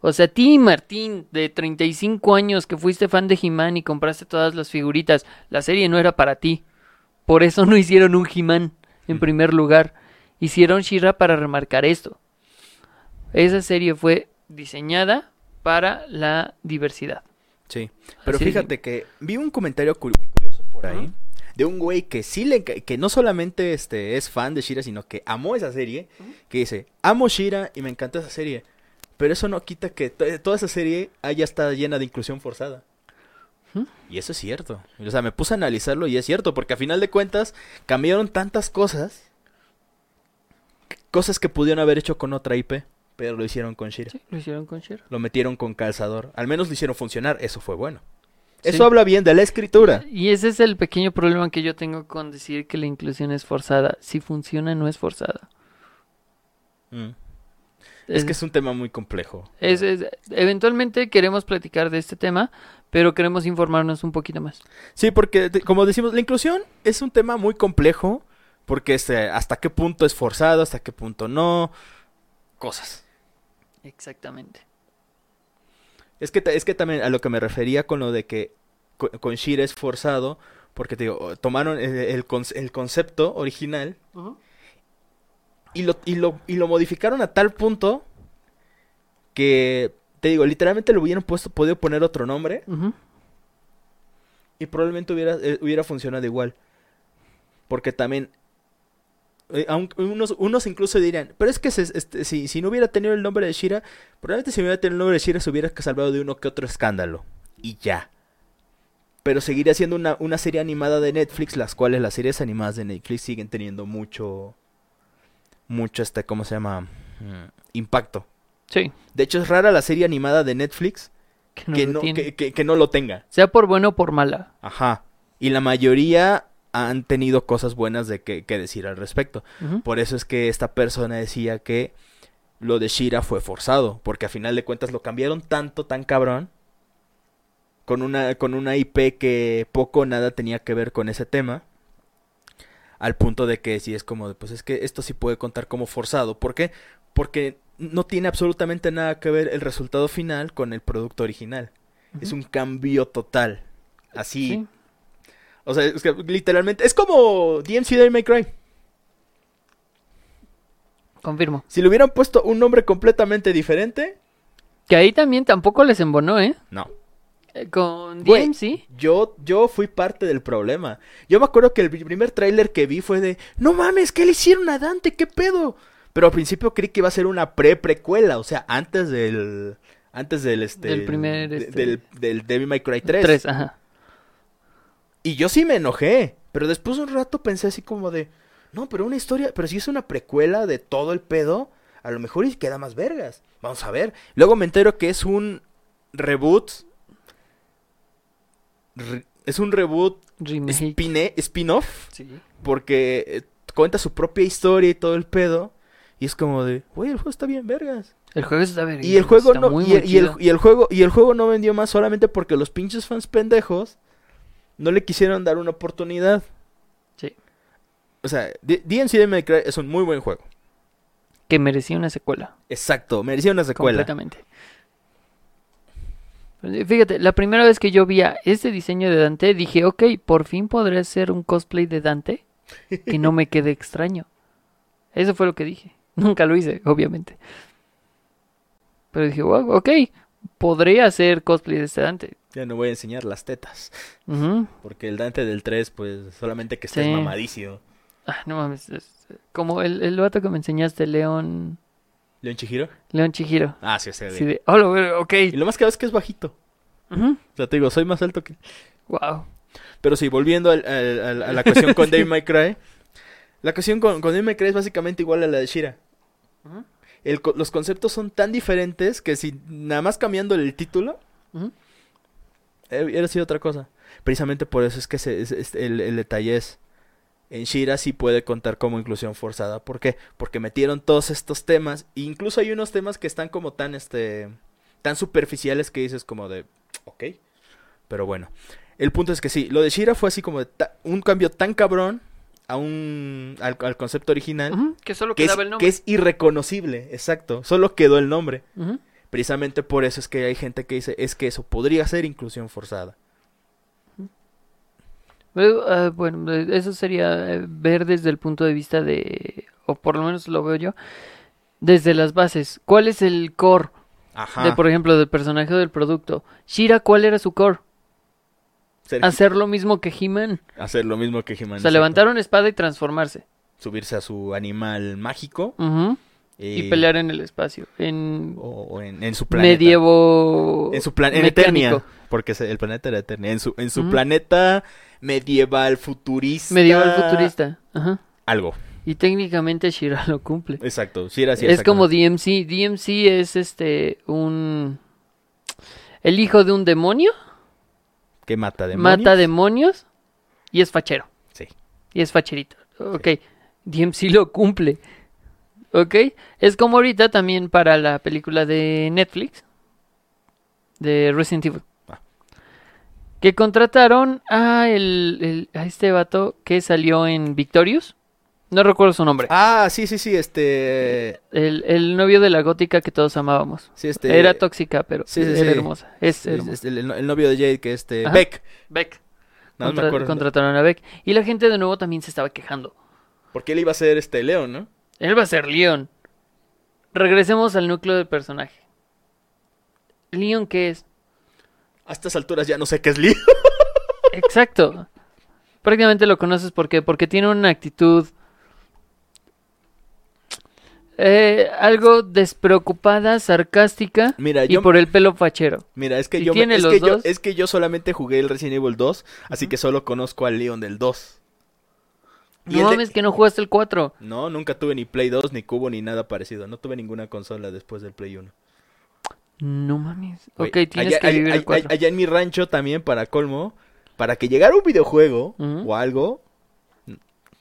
O sea, ti, Martín, de 35 años que fuiste fan de He-Man y compraste todas las figuritas, la serie no era para ti. Por eso no hicieron un He-Man en primer lugar. Hicieron She-Ra para remarcar esto. Esa serie fue diseñada para la diversidad. Sí. Pero Así- fíjate que vi un comentario muy curioso por ahí. De un güey que sí le que no solamente este es fan de Shira, sino que amó esa serie. Que dice, amo Shira y me encanta esa serie. Pero eso no quita que to- toda esa serie haya estado llena de inclusión forzada. Y eso es cierto. O sea, me puse a analizarlo y es cierto, porque a final de cuentas cambiaron tantas cosas. Cosas que pudieron haber hecho con otra IP, pero lo hicieron con Shira. Sí, lo hicieron con She-Ra. Lo metieron con calzador. Al menos lo hicieron funcionar, eso fue bueno. Sí. Eso habla bien de la escritura. Y ese es el pequeño problema que yo tengo con decir que la inclusión es forzada. Si funciona, no es forzada. Mm. Es que es un tema muy complejo. es- es- eventualmente queremos platicar de este tema, pero queremos informarnos un poquito más. Sí, porque como decimos, la inclusión es un tema muy complejo, porque este, hasta qué punto es forzado, hasta qué punto no, cosas. Exactamente. Es que, es que también a lo que me refería con lo de que co- con Shira es forzado, porque te digo, tomaron el, el conce- el concepto original y lo, y, lo, y lo modificaron a tal punto que, te digo, literalmente le hubieran puesto, podido poner otro nombre y probablemente hubiera, eh, hubiera funcionado igual. Porque también, eh, aunque unos, unos incluso dirían, pero es que se- este, si, si no hubiera tenido el nombre de Shira, probablemente si hubiera tenido el nombre de Shira se hubiera salvado de uno que otro escándalo. Y ya. Pero seguiría siendo una, una serie animada de Netflix, las cuales las series animadas de Netflix siguen teniendo mucho, mucho este, ¿cómo se llama? Mm, impacto. Sí. De hecho, es rara la serie animada de Netflix Que no que- que no lo tenga. Sea por bueno o por mala. Ajá. Y la mayoría han tenido cosas buenas de que, que decir al respecto. Por eso es que esta persona decía que lo de Shira fue forzado. Porque a final de cuentas lo cambiaron tanto, tan cabrón. Con una, con una IP que poco o nada tenía que ver con ese tema. Al punto de que sí es como, de, pues es que esto sí puede contar como forzado. ¿Por qué? Porque no tiene absolutamente nada que ver el resultado final con el producto original. Es un cambio total. Así. Sí. O sea, es que literalmente. Es como DMC Devil May Cry. Confirmo. Si le hubieran puesto un nombre completamente diferente. Que ahí también tampoco les embonó, ¿eh? No. Eh, Con Güey. DMC. Yo, yo fui parte del problema. Yo me acuerdo que el primer tráiler que vi fue de. No mames, ¿qué le hicieron a Dante? ¿Qué pedo? Pero al principio creí que iba a ser una pre-precuela. O sea, antes del. Antes del este. Del primer, de- este- Del, del Devil May Cry 3. Tres, ajá. Y yo sí me enojé. Pero después de un rato pensé así como de. No, pero una historia. Pero si es una precuela de todo el pedo. A lo mejor y queda más vergas. Vamos a ver. Luego me entero que es un reboot. Re- es un reboot spin-off. Sí. Porque eh, cuenta su propia historia y todo el pedo. Y es como de, güey, el juego está bien vergas. El juego está ver- Y el juego está no, y, muy el, y el- chido. y el juego, y el juego no vendió más solamente porque los pinches fans pendejos no le quisieron dar una oportunidad. Sí. O sea, D- DMC Devil May Cry es un muy buen juego. Que merecía una secuela. Exacto, merecía una secuela. Completamente. Pues, Fíjate, la primera vez que yo vi a este diseño de Dante, dije, ok, por fin podré hacer un cosplay de Dante que no me quede extraño. Eso fue lo que dije. Nunca lo hice, obviamente. Pero dije, wow, ok, podré hacer cosplay de este Dante. Ya no voy a enseñar las tetas. Porque el Dante del 3, pues solamente que estés Sí. mamadísimo. Ah, no mames. es- como el, el vato que me enseñaste, León. ¿León Chihiro? León Chihiro. Ah, sí, sí. De, oh, ok. Y lo más que es que es bajito. O sea, te digo, soy más alto que... Wow. Pero sí, volviendo al- al- al- a la cuestión con Devil May Cry. La cuestión con, con Devil May Cry es básicamente igual a la de Shira. El los conceptos son tan diferentes que si nada más cambiando el título, hubiera sido otra cosa. Precisamente por eso es que se- es- es- el, el detalle es, en Shira sí puede contar como inclusión forzada. ¿Por qué? Porque metieron todos estos temas, e incluso hay unos temas que están como tan, este, tan superficiales que dices como de, ok, pero bueno. El punto es que sí, lo de Shira fue así como de ta- un cambio tan cabrón a un, al, al concepto original. Que solo Que es, quedaba el que nombre. es irreconocible, exacto. Solo quedó el nombre. Ujú. Precisamente por eso es que hay gente que dice, es que eso podría ser inclusión forzada. Ah, bueno, eh, eso sería eh, ver desde el punto de vista de, o por lo menos lo veo yo, desde las bases. ¿Cuál es el core Ajá. de, por ejemplo, del personaje o del producto? Shira, ¿cuál era su core? Ser- Hacer lo mismo que He-Man. hacer lo mismo que He-Man. O sea, levantar una espada y transformarse. Subirse a su animal mágico. Ujú. Eh, Y pelear en el espacio. En O, en, en su planeta. medievo. En su plan en mecánico. Eternia. Porque el planeta era Eternia. En su, en su planeta medieval futurista. Medieval futurista. Ajá. Algo. Y técnicamente Shira lo cumple. Exacto. Sí, era así. es como. DMC. DMC es este un el hijo de un demonio, Que mata demonios. mata demonios y es fachero. Sí. Y es facherito. Ok. DMC lo cumple. Ok. Es como ahorita también para la película de Netflix de Resident Evil. Ah. Que contrataron a, el, el- a este vato que salió en Victorious. No recuerdo su nombre. Ah, sí, sí, sí. Este. El, el novio de la gótica que todos amábamos. Sí, este. Era tóxica, pero sí, sí, era sí. hermosa. Es hermosa. es el, el novio de Jade, que este. Ajá. Beck. Beck. No, no me acuerdo. contrataron a Beck. Y la gente de nuevo también se estaba quejando. Porque él iba a ser este León, ¿no? Él va a ser Leon. Regresemos al núcleo del personaje. ¿Leon qué es? A estas alturas ya no sé qué es León. Exacto. Prácticamente lo conoces ¿por qué? porque tiene una actitud eh, algo despreocupada, sarcástica Mira, y yo, por el pelo fachero. mira, es que yo, me- tiene es, los que yo dos- es que yo solamente jugué el Resident Evil 2, así que solo conozco al Leon del 2. Y No el de- mames que no jugaste el 4. No, nunca tuve ni Play 2, ni Cubo, ni nada parecido. No tuve ninguna consola después del Play 1. No mames. Güey, ok, tienes allá, que allá- vivir el allá- 4. allá en mi rancho también, para colmo, para que llegara un videojuego o algo,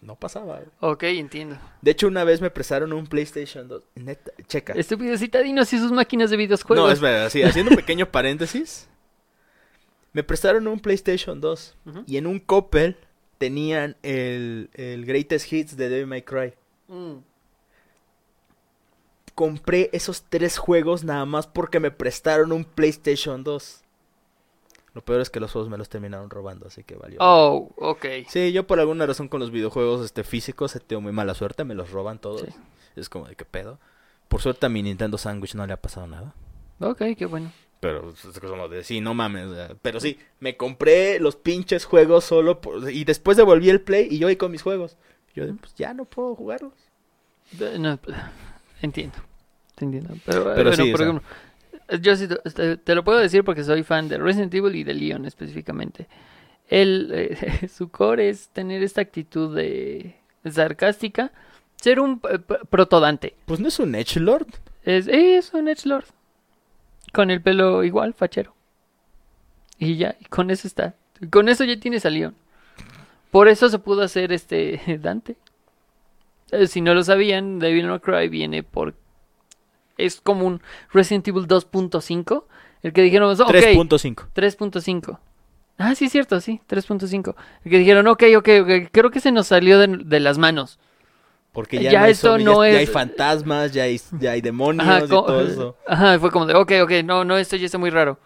no pasaba. Ok, entiendo. De hecho, una vez me prestaron un PlayStation 2. Neta, checa. Estúpido citadinos y sus máquinas de videojuegos. No, es verdad, sí, haciendo un pequeño paréntesis. Me prestaron un PlayStation 2 Ujú. y en un Coppel tenían el, el Greatest Hits de Devil May Cry. Mm. Compré esos tres juegos nada más porque me prestaron un PlayStation 2. Lo peor es que los juegos me los terminaron robando, así que valió. Oh, ok. Sí, yo por alguna razón con los videojuegos este, físicos he tenido muy mala suerte, me los roban todos. Sí. Es como de qué pedo. Por suerte a mi Nintendo Sandwich no le ha pasado nada. Ok, qué bueno. Pero es como de, sí, no mames. pero sí, me compré los pinches juegos solo por- y después devolví el play y yo ahí con mis juegos. Yo pues ya no puedo jugarlos. No, entiendo. Te entiendo. Pero, eh, Pero bueno, sí, por ejemplo, eh, yo sí te, lo puedo decir porque soy fan de Resident Evil y de Leon específicamente. Él, eh, su core es tener esta actitud de sarcástica, ser un eh, protodante. Pues no es un Edgelord. Es, es un Edgelord. Con el pelo igual, fachero. Y ya, y con eso está. Con eso ya tienes a Leon. Por eso se pudo hacer este Dante. Eh, si no lo sabían, Devil May Cry viene por... Es como un Resident Evil 2.5. El que dijeron, ok, 3.5. 3.5. Ah, sí, es cierto, sí, 3.5. El que dijeron, ok, ok, ok, creo que se nos salió de, de las manos. Porque ya, Ya no esto zombies, no ya, ya es- hay fantasmas, ya hay, ya hay demonios Ajá, y todo eso. Ajá, fue como de, ok, ok, no, no, esto ya está muy raro.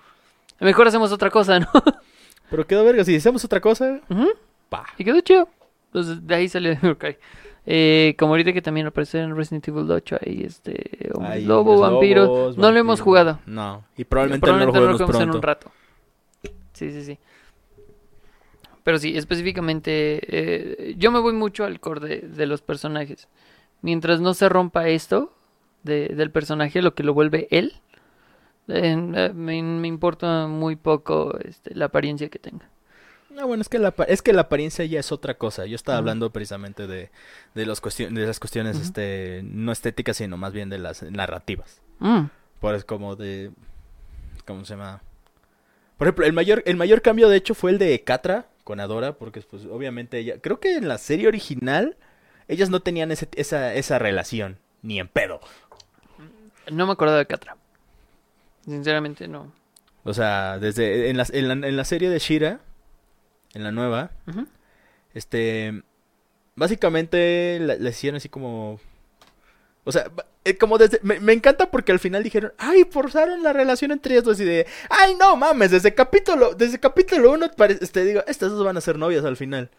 Mejor hacemos otra cosa, ¿no? Pero quedó verga, si hacemos otra cosa, Ujú, pa. Y quedó chido. Entonces, de ahí salió ok. Eh, como ahorita que también apareció en Resident Evil 8, ahí este, hombres lobo, hombres vampiros. lobos, no lo hemos jugado. No, y probablemente, Probablemente no no lo juguemos en un rato. Sí, sí, sí. Pero sí, específicamente, eh, yo me voy mucho al core de, de los personajes. Mientras no se rompa esto de- del personaje, lo que lo vuelve él, eh, me, me importa muy poco este, la apariencia que tenga. No, bueno, es que, la, es que la apariencia ya es otra cosa. Yo estaba hablando precisamente de, de, los de las cuestiones este, no estéticas, sino más bien de las narrativas. Mm, Pues como de... ¿Cómo se llama? Por ejemplo, el mayor, el mayor cambio de hecho fue el de Catra con Adora, porque pues obviamente ella... Creo que en la serie original ellas no tenían ese- esa, esa relación, ni en pedo. No me acuerdo de Catra. Sinceramente, no. O sea, desde en la, en la, en la serie de Shira, en la nueva, este... Básicamente la, la hicieron así como... O sea, eh, como desde... Me, me encanta porque al final dijeron, ay, forzaron la relación entre ellas dos y de... Ay, no mames, desde capítulo, desde capítulo uno, pare- este, digo, estas dos van a ser novias al final.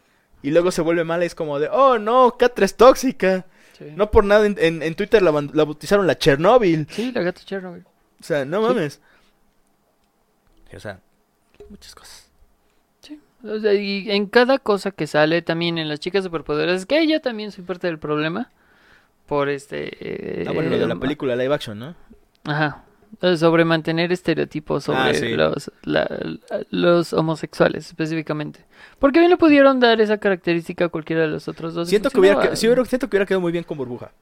Y luego se vuelve mala y es como de, oh no, Catra es tóxica. Sí. No por nada en, en- en Twitter la, la bautizaron la Chernobyl. Sí, la gata Chernobyl. O sea, no Sí. mames. O sea, muchas cosas. Sí. O sea, y en cada cosa que sale también en las chicas superpoderosas, que yo también soy parte del problema. Por este. Ah, bueno, lo de la eh, película live action, ¿no? Ajá. Eh, Sobre mantener estereotipos sobre Ah, sí. los, la- la- los homosexuales específicamente. Porque bien le pudieron dar esa característica a cualquiera de los otros dos. Siento que, hubiera, que- sí, siento que hubiera quedado muy bien con Burbuja.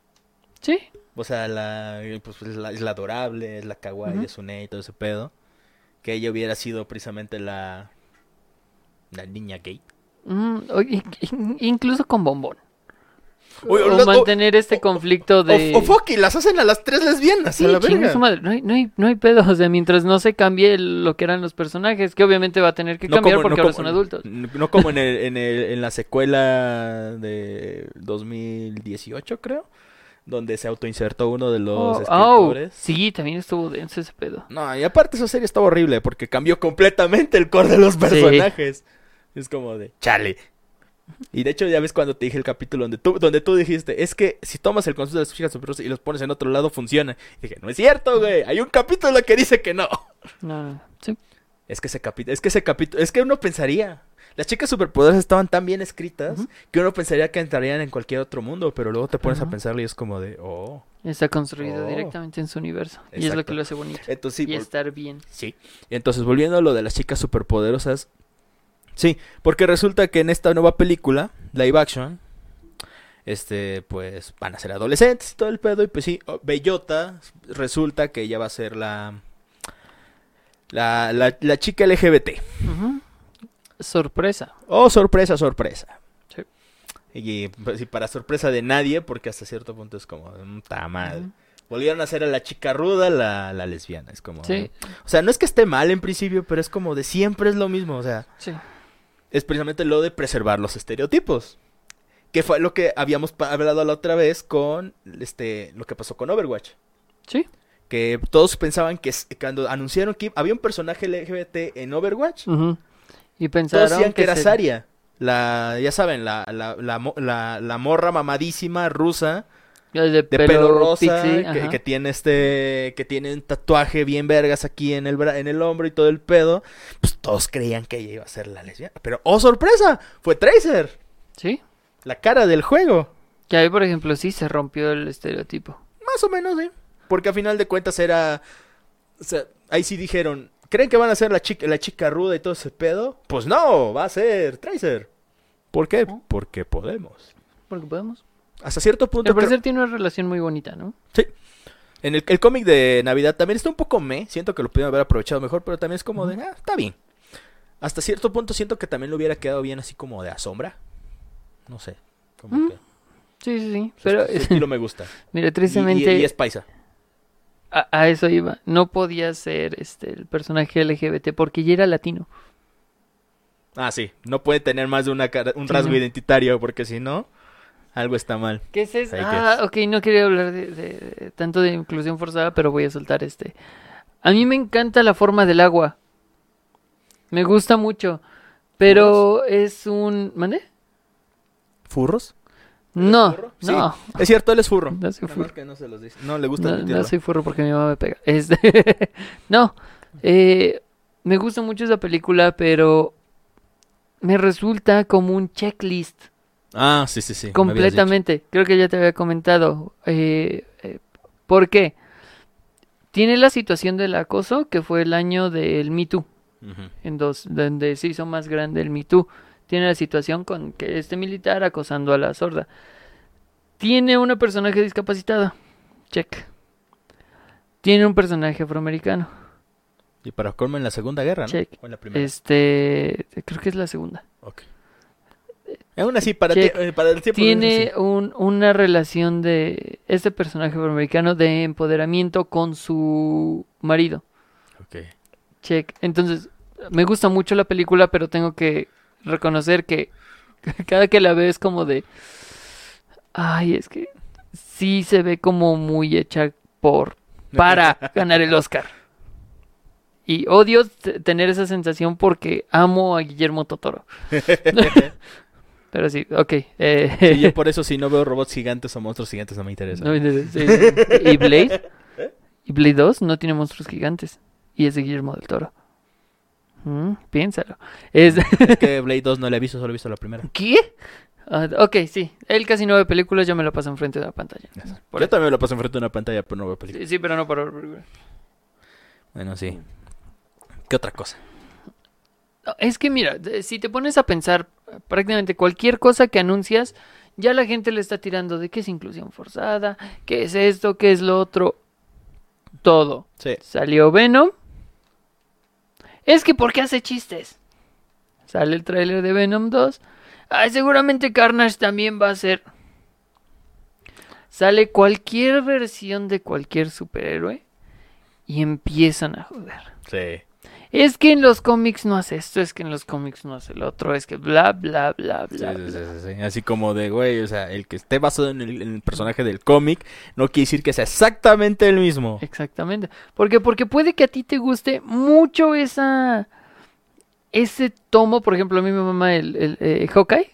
Sí, O sea, la, pues, es, la, es la adorable, es la kawaii, Ujú. es Sune y todo ese pedo. Que ella hubiera sido precisamente la, la niña gay. Mm, incluso con bombón. Oye, o o- o- mantener este o- conflicto de... O, o fuck, y las hacen a las tres lesbianas, Sí, a la verga. su madre. No hay, no, hay, no hay pedo, o sea, mientras no se cambie lo que eran los personajes, que obviamente va a tener que No cambiar como- porque no ahora como- son adultos. No como en, el, en, el- en la secuela de 2018, creo. Donde se autoinsertó uno de los Oh, oh, escritores. sí, también estuvo denso ese pedo. No, y aparte esa serie estaba horrible porque cambió completamente el core de los personajes. Es como de, chale. Y de hecho ya ves cuando te dije el capítulo donde tú, donde tú dijiste, es que si tomas el concepto de las chicas superpoderosas y los pones en otro lado funciona. Y dije, no es cierto, güey. Hay un capítulo que dice que no. No, no. Sí. Es que ese capítulo, es que ese capítulo, es que uno pensaría. Las chicas superpoderosas estaban tan bien escritas que uno pensaría que entrarían en cualquier otro mundo, pero luego te pones a pensarlo y es como de, oh. Está construido Oh. directamente en su universo. Y es lo que lo hace bonito. Entonces sí, y estar bien. Sí. Entonces, volviendo a lo de las chicas superpoderosas. Sí, porque resulta que en esta nueva película, live action, este, pues van a ser adolescentes y todo el pedo. Y pues sí, oh, Bellota resulta que ella va a ser la. La, la, la chica LGBT. Sorpresa. Oh, sorpresa, sorpresa. Sí. Y pues, sí, para sorpresa de nadie, porque hasta cierto punto es como, ta madre. Ujú. Volvieron a hacer a la chica ruda la, la lesbiana. Es como. Sí, O sea, no es que esté mal en principio, pero es como de siempre es lo mismo. O sea, sí. Es precisamente lo de preservar los estereotipos. Que fue lo que habíamos hablado la otra vez con este lo que pasó con Overwatch. Sí. Que todos pensaban que cuando anunciaron que había un personaje LGBT en Overwatch. Y pensaron todos decían que era se- Saria. La, ya saben, la, la, la- la morra mamadísima rusa el de de, pelo, rosa pixie, que, tiene este que tiene un tatuaje bien vergas aquí en el bra- en el hombro y todo el pedo pues todos creían que ella iba a ser la lesbiana pero oh sorpresa fue Tracer Sí. la cara del juego Que ahí, por ejemplo, sí se rompió el estereotipo. más o menos sí porque a final de cuentas era o sea ahí sí dijeron creen que van a ser la chica la chica ruda y todo ese pedo pues no va a ser Tracer ¿por qué? ¿No? porque podemos Porque podemos. Hasta cierto punto Al creo- parecer tiene una relación muy bonita, ¿no? Sí. En el, el cómic de Navidad también está un poco me. Siento que lo pudieron haber aprovechado mejor, pero también es como de, ah, está bien. Hasta cierto punto siento que también le hubiera quedado bien así como de a sombra. No sé. Como Mm, que Sí, sí, sí. Pero, su estilo me gusta. mira, Y- tristemente, Y, y es paisa. a, a eso iba. No podía ser este el personaje LGBT porque ya era latino. Ah, sí. No puede tener más de una cara- un Sí, rasgo no. identitario porque si no, algo está mal. ¿Qué es eso? Ah, ok, no quería hablar de, de- tanto de inclusión forzada, pero voy a soltar este. A mí me encanta la forma del agua. Me gusta mucho. Pero es un... ¿Mande? ¿Furros? ¿Eres No, furro? Sí. no. Es cierto, él es furro. No soy furro. que no se los dice. No le gusta No, no soy furro porque mi mamá me pega. Este, no, eh, me gusta mucho esa película, pero me resulta como un checklist Ah, sí, sí, sí. completamente. Creo que ya te había comentado. Eh, eh, ¿Por qué? Tiene la situación del acoso, que fue el año del Me Too. En dos, donde se hizo más grande el Me Too. Tiene la situación con que este militar acosando a la sorda. Tiene una personaje discapacitada. Check. Tiene un personaje afroamericano. Y para colmo en la Segunda Guerra, ¿no? Check. O en la Primera. Este, creo que es la segunda. Ok. Aún así, para, ti- eh, para el tiempo... Tiene un- una relación de este personaje afroamericano de empoderamiento con su marido. Ok. Check. Entonces, me gusta mucho la película, pero tengo que reconocer que cada que la veo es como de. Ay, es que sí se ve como muy hecha por. para ganar el Oscar. Y odio tener esa sensación porque amo a Guillermo Totoro. Pero sí, ok. eh, Sí, yo por eso si no veo robots gigantes o monstruos gigantes no me interesa. no me interesa, sí, sí. ¿Y Blade? ¿Y Blade 2 no tiene monstruos gigantes? Y es de Guillermo del Toro. Mm, piénsalo. Es... Es que Blade 2 no le he visto, solo he visto la primera. ¿Qué? Ah, ok, sí. Él casi no ve películas, yo me lo paso enfrente de la pantalla. Por Yo eso. también lo paso enfrente de una pantalla, pero no veo películas. Sí, sí, pero no para ver películas. Bueno, sí. ¿Qué otra cosa? Es que mira, si te pones a pensar prácticamente cualquier cosa que anuncias, ya la gente le está tirando de qué es inclusión forzada, qué es esto, qué es lo otro, todo. Sí. Salió Venom. Es que ¿por qué hace chistes? Sale el tráiler de Venom 2. Ay, seguramente Carnage también va a ser. Sale cualquier versión de cualquier superhéroe y empiezan a joder. Sí. Es que en los cómics no hace esto, es que en los cómics no hace lo otro, es que bla, bla, bla, bla. sí, bla. sí, sí, sí. Así como de, güey, o sea, el que esté basado en el, en el personaje del cómic no quiere decir que sea exactamente el mismo. Exactamente. Porque, porque puede que a ti te guste mucho esa ese tomo, por ejemplo, a mí me mama el, el eh, Hawkeye,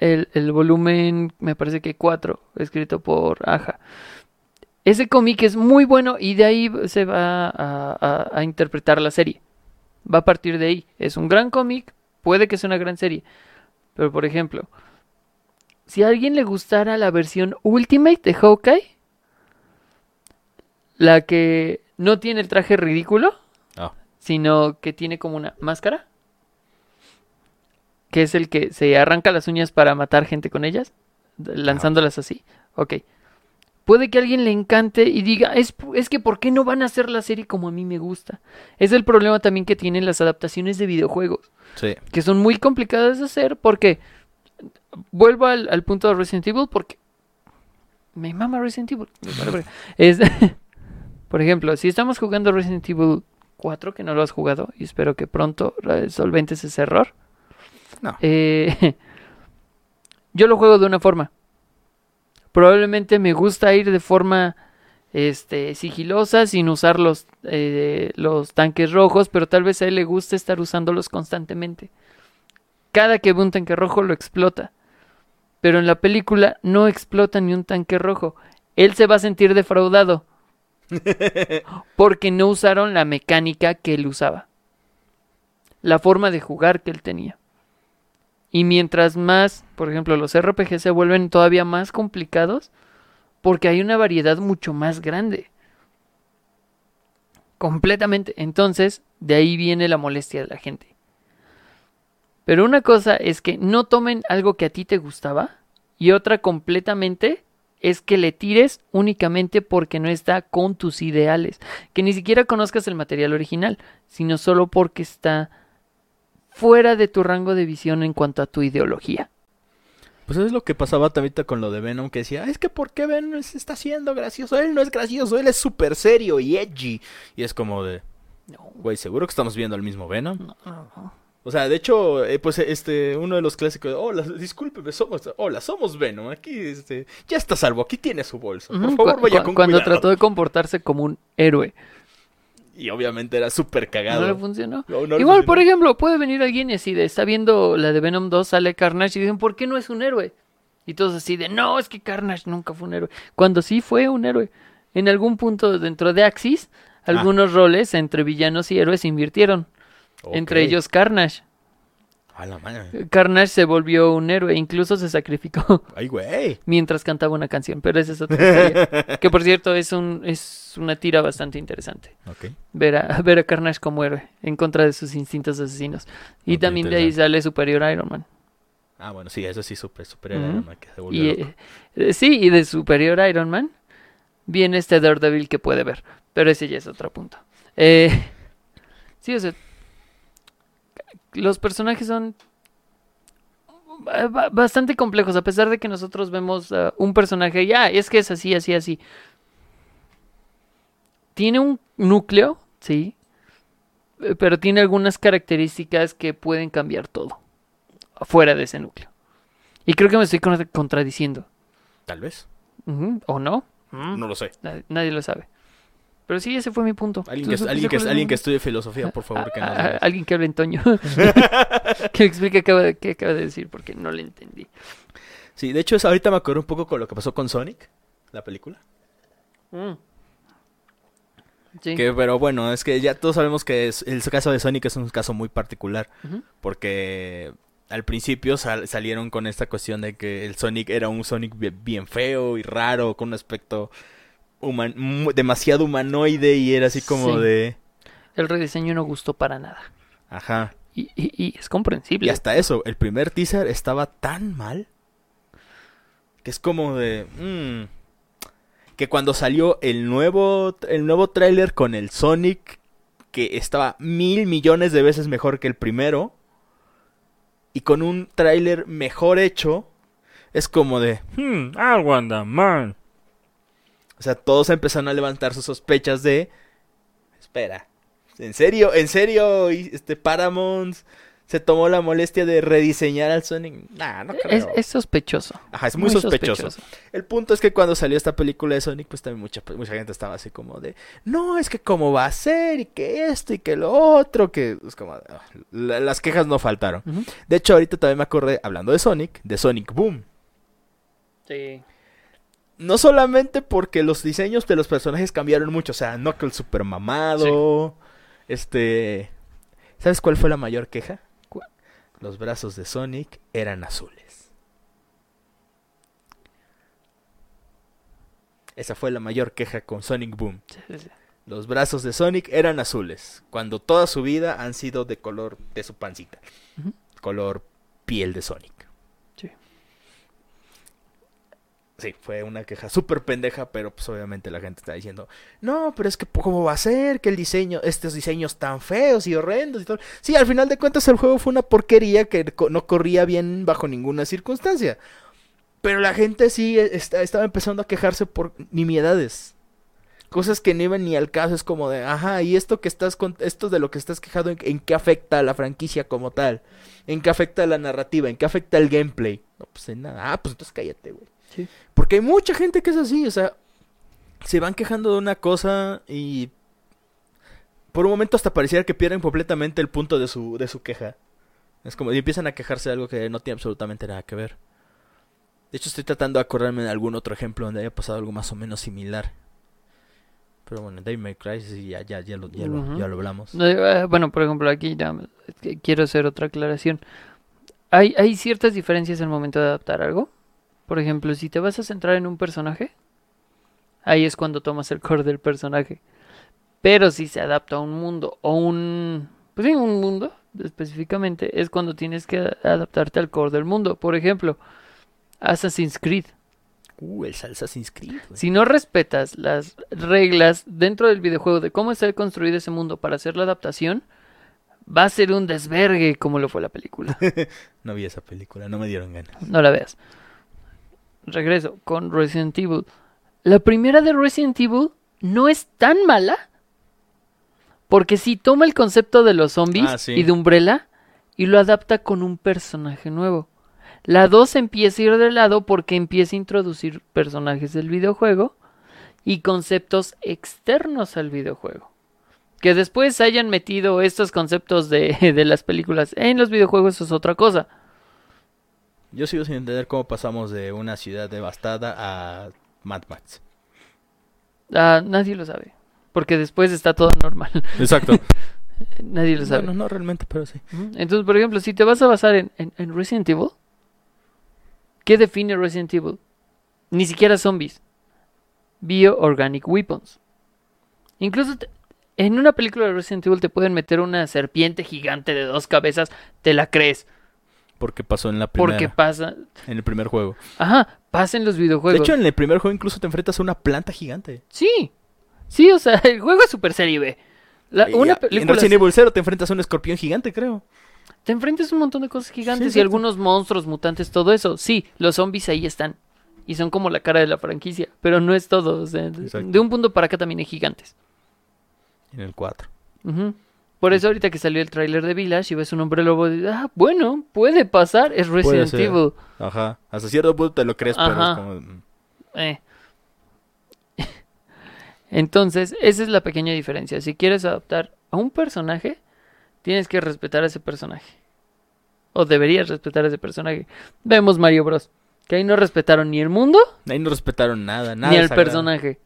el, el volumen, me parece que 4, escrito por Aja. Ese cómic es muy bueno y de ahí se va a, a- a interpretar la serie. Va a partir de ahí. Es un gran cómic, puede que sea una gran serie. Pero, por ejemplo, si a alguien le gustara la versión Ultimate de Hawkeye, la que no tiene el traje ridículo, Ah. sino que tiene como una máscara, que es el que se arranca las uñas para matar gente con ellas, lanzándolas así. Ok. Puede que a alguien le encante y diga, es, es que ¿por qué no van a hacer la serie como a mí me gusta? Es el problema también que tienen las adaptaciones de videojuegos Sí. que son muy complicadas de hacer porque vuelvo al, al punto de Resident Evil porque me mama Resident Evil. Es, por ejemplo, si estamos jugando Resident Evil 4, que no lo has jugado, y espero que pronto solventes ese error. No. eh, yo lo juego de una forma. Probablemente me gusta ir de forma este, sigilosa, sin usar los, eh, los tanques rojos, pero tal vez a él le guste estar usándolos constantemente. Cada que ve un tanque rojo lo explota. Pero en la película no explota ni un tanque rojo. Él se va a sentir defraudado. Porque no usaron la mecánica que él usaba. La forma de jugar que él tenía. Y mientras más, por ejemplo, los RPG se vuelven todavía más complicados, porque hay una variedad mucho más grande. Completamente. Entonces, de ahí viene la molestia de la gente. Pero una cosa es que no tomen algo que a ti te gustaba y otra completamente es que le tires únicamente porque no está con tus ideales. Que ni siquiera conozcas el material original, sino solo porque está fuera de tu rango de visión en cuanto a tu ideología. Pues es lo que pasaba también con lo de Venom, que decía, es que ¿por qué Venom se está haciendo gracioso? Él no es gracioso, él es súper serio y edgy. Y es como de, No, güey, ¿seguro que estamos viendo al mismo Venom? no. O sea, de hecho, eh, pues este, uno de los clásicos, hola, discúlpeme, somos, hola, somos Venom, aquí, este, ya está salvo, aquí tiene su bolso, por favor cu- vaya cu- con cuando cuidado. trató de comportarse como un héroe, Y obviamente era súper no cagado. le funcionó. No, no le Igual, funcionó. por ejemplo, puede venir alguien y así de, está viendo la de Venom 2, sale Carnage y dicen, ¿por qué no es un héroe? Y todos así de, no, es que Carnage nunca fue un héroe. Cuando sí fue un héroe. En algún punto dentro de Axis, Ah. algunos roles entre villanos y héroes se invirtieron. Entre ellos Carnage. A la madre. Carnage se volvió un héroe, incluso se sacrificó Ay, güey. mientras cantaba una canción, pero esa es otra historia. que por cierto es un es una tira bastante interesante. Ok. Ver a, ver a Carnage como héroe en contra de sus instintos asesinos. Y también de ahí sale Superior Iron Man. Ah, bueno, sí, eso sí, super, super Ujú. Iron Man, que se volvió Y loco. eh, sí, y de Superior Iron Man viene este Daredevil que puede ver, pero ese ya es otro punto. Eh, sí, o sea, los personajes son ba- bastante complejos, a pesar de que nosotros vemos ah, un personaje y ah, es que es así, así, así. Tiene un núcleo, sí, eh, pero tiene algunas características que pueden cambiar todo fuera de ese núcleo. Y creo que me estoy contra- contradiciendo. Tal vez. ¿O no? Mm, No lo sé. Nadie lo sabe. Pero sí, ese fue mi punto. Alguien ¿Tú que, alguien que, que estudie filosofía, por favor, que Ah, nos diga. Alguien que hable en Toño. que me explique qué acaba, de- qué acaba de decir, porque no le entendí. Sí, de hecho, ahorita me acuerdo un poco con lo que pasó con Sonic, la película. Mm. Sí. Que, pero bueno, es que ya todos sabemos que es- el caso de Sonic es un caso muy particular. Porque al principio sal- salieron con esta cuestión de que el Sonic era un Sonic bi- bien feo y raro, con un aspecto human- demasiado humanoide y era así como Sí. de... El rediseño no gustó para nada. Ajá. Y, y- y es comprensible. Y hasta eso, el primer teaser estaba tan mal que es como de... mm, que cuando salió el nuevo, el nuevo tráiler con el Sonic, que estaba mil millones de veces mejor que el primero, y con un tráiler mejor hecho, es como de... Hmm, anda mal. O sea, todos empezaron a levantar sus sospechas de... Espera, ¿en serio? ¿En serio? Y, Este Paramount se tomó la molestia de rediseñar al Sonic. Nah, no creo. es, es sospechoso. Ajá, es muy, sospechoso. El punto es que cuando salió esta película de Sonic, pues también mucha, mucha gente estaba así como de, no, es que cómo va a ser, y que esto, y que lo otro, que es como, ah, la- las quejas no faltaron. De hecho, ahorita también me acordé, hablando de Sonic, de Sonic Boom. Sí. No solamente porque los diseños de los personajes cambiaron mucho, o sea, Knuckles super mamado, este... ¿Sabes cuál fue la mayor queja? Los brazos de Sonic eran azules. Esa fue la mayor queja con Sonic Boom. Los brazos de Sonic eran azules, cuando toda su vida han sido de color de su pancita. Color piel de Sonic. Sí. Sí, fue una queja súper pendeja, pero pues obviamente la gente está diciendo, no, pero es que ¿cómo va a ser que el diseño, estos diseños tan feos y horrendos y todo? Sí, al final de cuentas el juego fue una porquería que no corría bien bajo ninguna circunstancia. Pero la gente sí está- estaba empezando a quejarse por nimiedades. Cosas que no iban ni al caso, es como de, ajá, y esto que estás con, esto de lo que estás quejado, ¿en, qué afecta a la franquicia como tal? ¿En qué afecta a la narrativa? ¿En qué afecta al gameplay? No, pues en nada. Ah, pues entonces cállate, güey. Sí. Porque hay mucha gente que es así, o sea, se van quejando de una cosa y por un momento hasta pareciera que pierden completamente el punto de su, de su queja. Es como, y empiezan a quejarse de algo que no tiene absolutamente nada que ver. De hecho, estoy tratando de acordarme de algún otro ejemplo donde haya pasado algo más o menos similar. Pero bueno, Devil May Cry, ya, ya, ya, lo, ya, lo, Ujú. ya lo hablamos. Eh, bueno, por ejemplo, aquí ya quiero hacer otra aclaración. Hay, hay ciertas diferencias al momento de adaptar algo. Por ejemplo, si te vas a centrar en un personaje, ahí es cuando tomas el core del personaje. Pero si se adapta a un mundo o un... Pues sí, un mundo específicamente, es cuando tienes que adaptarte al core del mundo. Por ejemplo, Assassin's Creed. Uh, el Assassin's Creed. Si no respetas las reglas dentro del videojuego de cómo está construido ese mundo para hacer la adaptación, va a ser un desvergue como lo fue la película. No vi esa película, no me dieron ganas. No la veas. Regreso con Resident Evil. La primera de Resident Evil no es tan mala. Porque si toma el concepto de los zombies Ah, sí. y de Umbrella y lo adapta con un personaje nuevo. La 2 empieza a ir de lado porque empieza a introducir personajes del videojuego y conceptos externos al videojuego. Que después hayan metido estos conceptos de, de las películas en los videojuegos es otra cosa. Yo sigo sin entender cómo pasamos de una ciudad devastada a Mad Max. Ah, nadie lo sabe. Porque después está todo normal. Exacto. Nadie lo sabe. Bueno, no realmente, pero sí. Entonces, por ejemplo, si te vas a basar en, en- en Resident Evil, ¿qué define Resident Evil? Ni siquiera zombies. Bioorganic weapons. Incluso te- en una película de Resident Evil te pueden meter una serpiente gigante de dos cabezas, te la crees. Porque pasó en la primera, Porque pasa. en el primer juego. Ajá, pasa en los De videojuegos. hecho, en el primer juego incluso te enfrentas a una planta gigante. Sí. Sí, o sea, el juego es super serie B. La- Y una ya, en Resident Evil 0 te enfrentas a un escorpión gigante, creo. Te enfrentas a un montón de cosas gigantes y algunos monstruos, mutantes, todo eso. Sí, los zombies ahí están. Y son como la cara de la franquicia. Pero no es todo. o sea, de- de un punto para acá también hay gigantes. En el 4. Ujú. Por eso ahorita que salió el tráiler de Village y ves un hombre lobo, dices, ah, bueno, puede pasar, es Resident. Evil. Ajá. Hasta cierto punto te lo crees, pero es como... mm, Eh. Entonces, esa es la pequeña diferencia. Si quieres adaptar a un personaje, tienes que respetar a ese personaje. O deberías respetar a ese personaje. Vemos Mario Bros. Que ahí no respetaron ni el mundo Ahí no respetaron nada, nada. ni al sagrado. personaje.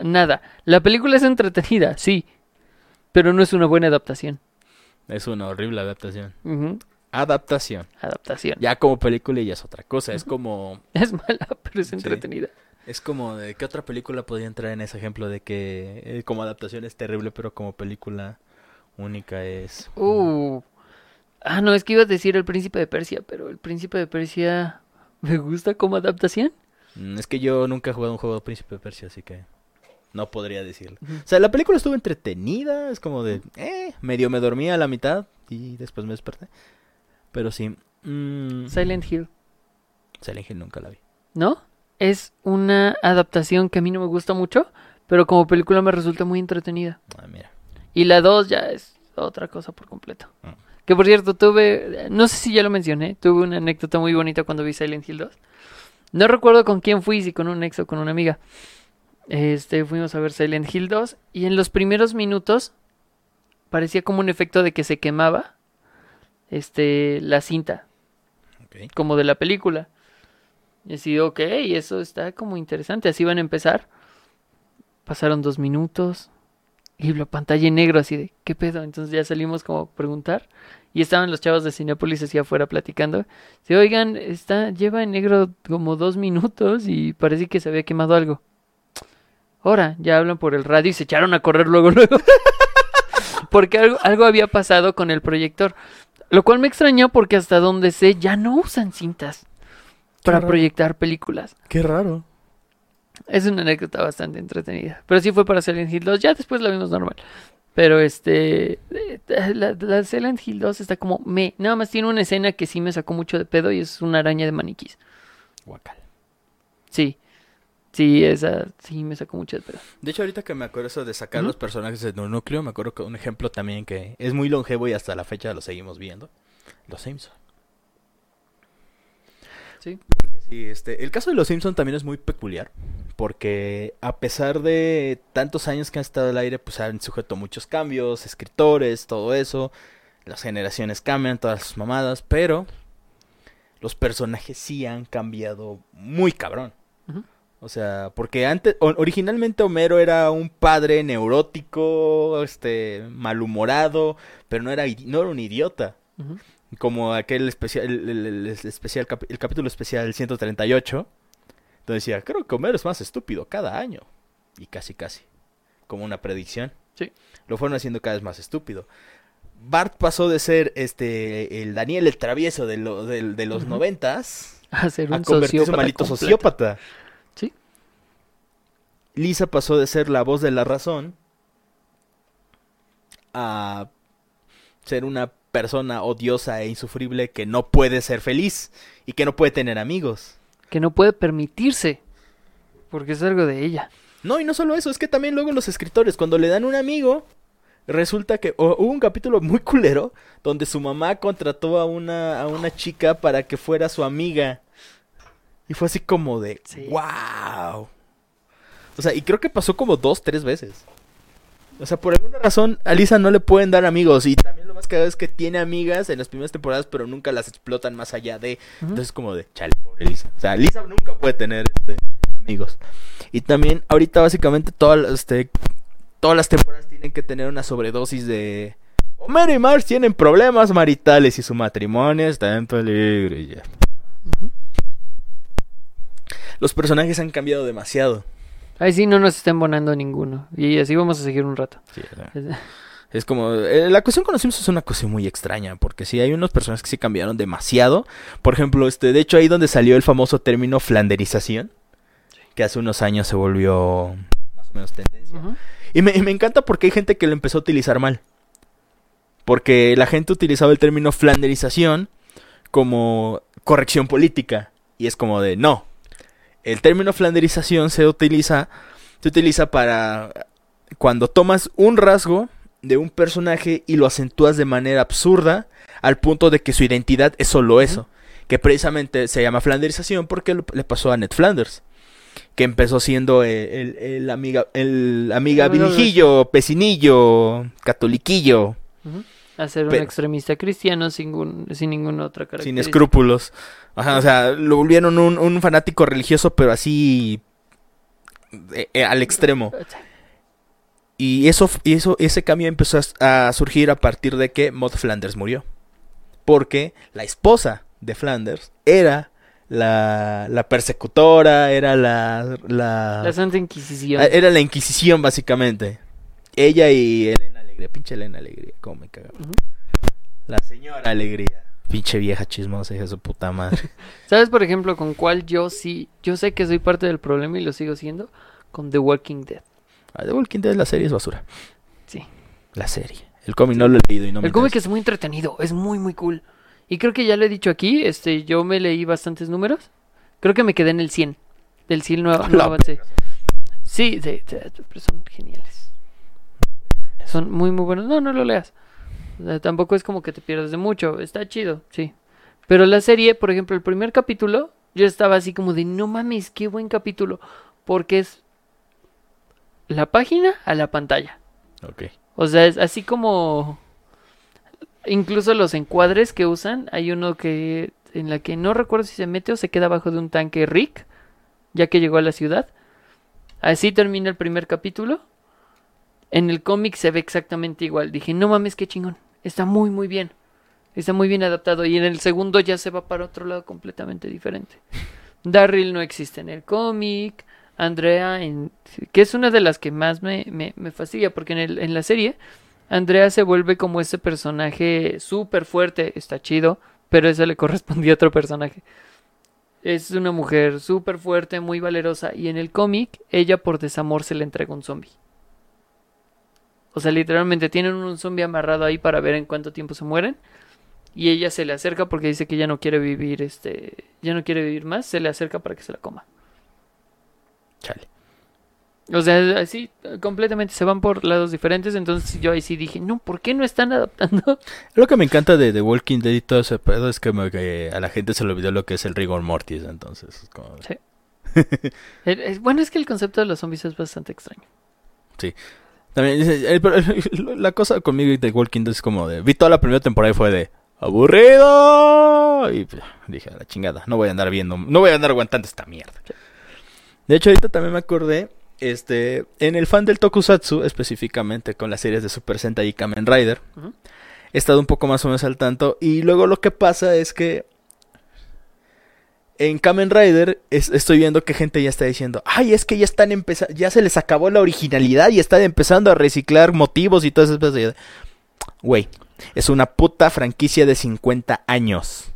Nada. La película es entretenida, sí. Pero no es una buena adaptación. Es una horrible adaptación. Adaptación. Adaptación. Ya como película ya es otra cosa. Es como... Es mala, pero es entretenida. Es como de... ¿Qué otra película podría entrar en ese ejemplo de que eh, como adaptación es terrible, pero como película única es... Uh. Ah, no, es que iba a decir El Príncipe de Persia, pero El Príncipe de Persia me gusta como adaptación. Mm, Es que yo nunca he jugado un juego de Príncipe de Persia, así que no podría decirlo. O sea, la película estuvo entretenida, es como de, eh, medio me dormía a la mitad y después me desperté. Pero sí, mm, Silent Hill, Silent Hill nunca la vi. ¿no? Es una adaptación que a mí no me gusta mucho, pero como película me resulta muy entretenida. Ah, mira. Y la 2 ya es otra cosa por completo. Mm. Que por cierto, tuve, no sé si ya lo mencioné, tuve una anécdota muy bonita cuando vi Silent Hill 2. No recuerdo con quién fui, si con un ex o con una amiga. Este, fuimos a ver Silent Hill 2 y en los primeros minutos parecía como un efecto de que se quemaba este la cinta, como de la película. Y así, ok, eso está como interesante, así van a empezar. Pasaron dos minutos y la pantalla en negro así de, ¿qué pedo? Entonces ya salimos como a preguntar y estaban los chavos de Cinepolis así afuera platicando. Se oigan, está, lleva en negro como dos minutos y parece que se había quemado algo. Ahora, ya hablan por el radio y se echaron a correr luego, luego. porque algo, algo había pasado con el proyector. Lo cual me extrañó porque hasta donde sé ya no usan cintas para raro. proyectar películas. Qué raro. Es una anécdota bastante entretenida. Pero sí fue para Silent Hill 2. Ya después la vimos normal. Pero este. eh, La, la Silent Hill 2 está como me. Nada más tiene una escena que sí me sacó mucho de pedo y es una araña de maniquís. Guacal. Sí. Sí, esa sí me sacó mucho de pedo. De hecho, ahorita que me acuerdo eso de sacar los personajes de un núcleo, me acuerdo que un ejemplo también que es muy longevo y hasta la fecha lo seguimos viendo. Los Simpsons. Sí. Sí, este, el caso de los Simpsons también es muy peculiar, porque a pesar de tantos años que han estado al aire, pues han sujeto a muchos cambios, escritores, todo eso, las generaciones cambian, todas sus mamadas, pero los personajes sí han cambiado muy cabrón. Ujú. O sea, porque antes, originalmente Homero era un padre neurótico, este, malhumorado, pero no era, no era un idiota. Como aquel especial, el, el- especial, el capítulo especial 138, donde decía, creo que Homero es más estúpido cada año. Y casi, casi. Como una predicción. Sí. Lo fueron haciendo cada vez más estúpido. Bart pasó de ser este el Daniel el travieso de, lo- de los noventas A ser a un convertirse en un maldito completo. sociópata. Lisa pasó de ser la voz de la razón a ser una persona odiosa e insufrible que no puede ser feliz y que no puede tener amigos. Que no puede permitirse. Porque es algo de ella. No, y no solo eso, es que también luego los escritores, cuando le dan un amigo, resulta que hubo un capítulo muy culero donde su mamá contrató a una, a una chica para que fuera su amiga. Y fue así como de, Sí. wow. O sea, y creo que pasó como dos, tres veces. O sea, por alguna razón a Lisa no le pueden dar amigos. Y también lo más cagado es que tiene amigas en las primeras temporadas, pero nunca las explotan más allá de... Ujú. Entonces como de, chale, pobre Lisa. O sea, Lisa nunca puede tener este, amigos. Y también ahorita básicamente todas, este, todas las temporadas tienen que tener una sobredosis de... Homero y Marge tienen problemas maritales y su matrimonio está en peligro y ya. Los personajes han cambiado demasiado. Ahí sí no nos está embonando ninguno. Y así vamos a seguir un rato. Sí, Es como. eh, la cuestión con los Simpsons es una cuestión muy extraña. Porque sí, hay unos personajes que sí cambiaron demasiado. Por ejemplo, este, de hecho, ahí donde salió el famoso término flanderización. Que hace unos años se volvió más o menos tendencia. Ujú. Y me, y me encanta porque hay gente que lo empezó a utilizar mal. Porque la gente utilizaba el término flanderización como corrección política. Y es como de, no. El término flanderización se utiliza, se utiliza para cuando tomas un rasgo de un personaje y lo acentúas de manera absurda al punto de que su identidad es solo eso. Que precisamente se llama flanderización porque lo- le pasó a Ned Flanders. Que empezó siendo el, el- el amiga, el amiga vinijillo, pecinillo, catoliquillo. A ser un extremista cristiano sin, ningún- sin ninguna otra sin característica. escrúpulos. Ajá, o sea, lo volvieron un, un fanático religioso, pero así eh, eh, al extremo. Y eso, eso, ese cambio empezó a, a surgir a partir de que Maud Flanders murió. Porque la esposa de Flanders era la, la persecutora, era la, la, La Santa Inquisición. ah, era la Inquisición básicamente. Ella y Elena Alegría, pinche Elena Alegría, cómo me cagaba. La señora Alegría, pinche vieja chismosa, hija de su puta madre. ¿Sabes, por ejemplo, con cuál yo sí, yo sé que soy parte del problema y lo sigo siendo? Con The Walking Dead. Ah, The Walking Dead, la serie es basura. Sí. La serie. El cómic no lo he leído y no me el cómic interesa. es muy entretenido, es muy, muy cool. Y creo que ya lo he dicho aquí, este, yo me leí bastantes números. Creo que me quedé en el 100. Del 100 no, no avancé. Sí, sí, sí, pero son geniales. Son muy, muy buenos. No, no lo leas. O sea, tampoco es como que te pierdas de mucho. Está chido, sí. Pero la serie, por ejemplo, el primer capítulo, yo estaba así como de, no mames, qué buen capítulo. Porque es la página a la pantalla. Ok. O sea, es así como incluso los encuadres que usan, hay uno que en la que no recuerdo si se mete o se queda abajo de un tanque Rick, ya que llegó a la ciudad. Así termina el primer capítulo. En el cómic se ve exactamente igual. Dije, no mames, qué chingón. Está muy, muy bien. Está muy bien adaptado. Y en el segundo ya se va para otro lado completamente diferente. Darryl no existe en el cómic. Andrea, en- que es una de las que más me, me, me fastidia, porque en, el, en la serie, Andrea se vuelve como ese personaje súper fuerte, está chido, pero eso le correspondía a otro personaje. Es una mujer súper fuerte, muy valerosa, y en el cómic, ella por desamor se le entrega un zombie. O sea, literalmente tienen un zombie amarrado ahí para ver en cuánto tiempo se mueren. Y ella se le acerca porque dice que ya no quiere vivir, este, ya no quiere vivir más, se le acerca para que se la coma. Chale. O sea, así completamente se van por lados diferentes. Entonces yo ahí sí dije, no, ¿por qué no están adaptando? Lo que me encanta de The Walking Dead y todo ese pedo es que, me- que a la gente se le olvidó lo que es el rigor mortis, entonces es como... Sí. Bueno, es que el concepto de los zombies es bastante extraño. También, dice, la cosa conmigo y The Walking Dead es como de... Vi toda la primera temporada y fue de... ¡Aburrido! Y pues, dije, a la chingada, no voy a andar viendo, no voy a andar aguantando esta mierda. De hecho, ahorita también me acordé, este, en el fan del Tokusatsu, específicamente con las series de Super Sentai y Kamen Rider, he estado un poco más o menos al tanto. Y luego lo que pasa es que en Kamen Rider es- estoy viendo que gente ya está diciendo, ay, es que ya están empezando, ya se les acabó la originalidad y están empezando a reciclar motivos y todas esas cosas. Güey, es una puta franquicia de 50 años.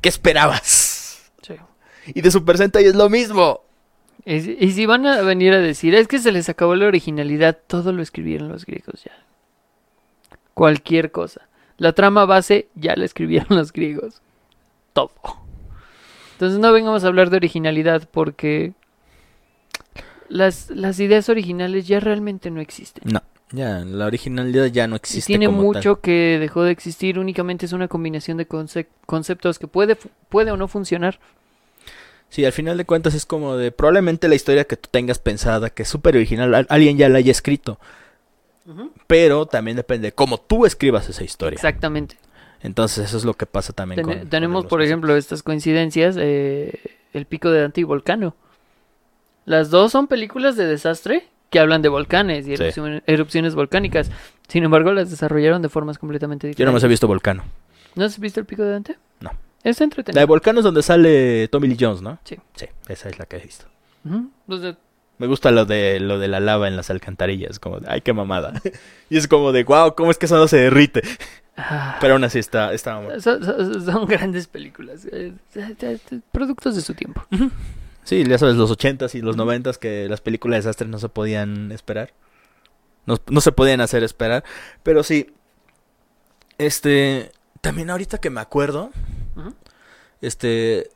¿Qué esperabas? Sí. Y de Super Sentai es lo mismo. Y si van a venir a decir, es que se les acabó la originalidad, todo lo escribieron los griegos ya. Cualquier cosa. La trama base ya la escribieron los griegos. Todo. Entonces no vengamos a hablar de originalidad porque las, las ideas originales ya realmente no existen. No, ya, la originalidad ya no existe. Tiene como mucho que dejó de existir, únicamente es una combinación de conce- conceptos que puede, o no funcionar. Sí, al final de cuentas es como de probablemente la historia que tú tengas pensada, que es súper original, al- alguien ya la haya escrito. Pero también depende de cómo tú escribas esa historia. Exactamente. Entonces eso es lo que pasa también Tene- con... tenemos, por ejemplo, estas coincidencias. eh, el pico de Dante y Volcano. Las dos son películas de desastre que hablan de volcanes y Sí. erupciones volcánicas. Sin embargo, las desarrollaron de formas completamente Yo diferentes. no me he visto Volcano. ¿No has visto el pico de Dante? No. Es La de entretenido. Volcano es donde sale Tommy Lee Jones, ¿no? Sí. Sí, esa es la que he visto. Los de- Me gusta lo de lo de la lava en las alcantarillas, como de, ay, qué mamada. y es como de, wow, ¿cómo es que eso no se derrite? Ah. Pero aún así está, está Son, son- son grandes películas. eh, eh, eh, Productos de su tiempo. Sí, ya sabes, los ochentas y los noventas que las películas de desastres no se podían esperar. No, no se podían hacer esperar. Pero sí. Este. También ahorita que me acuerdo. Este.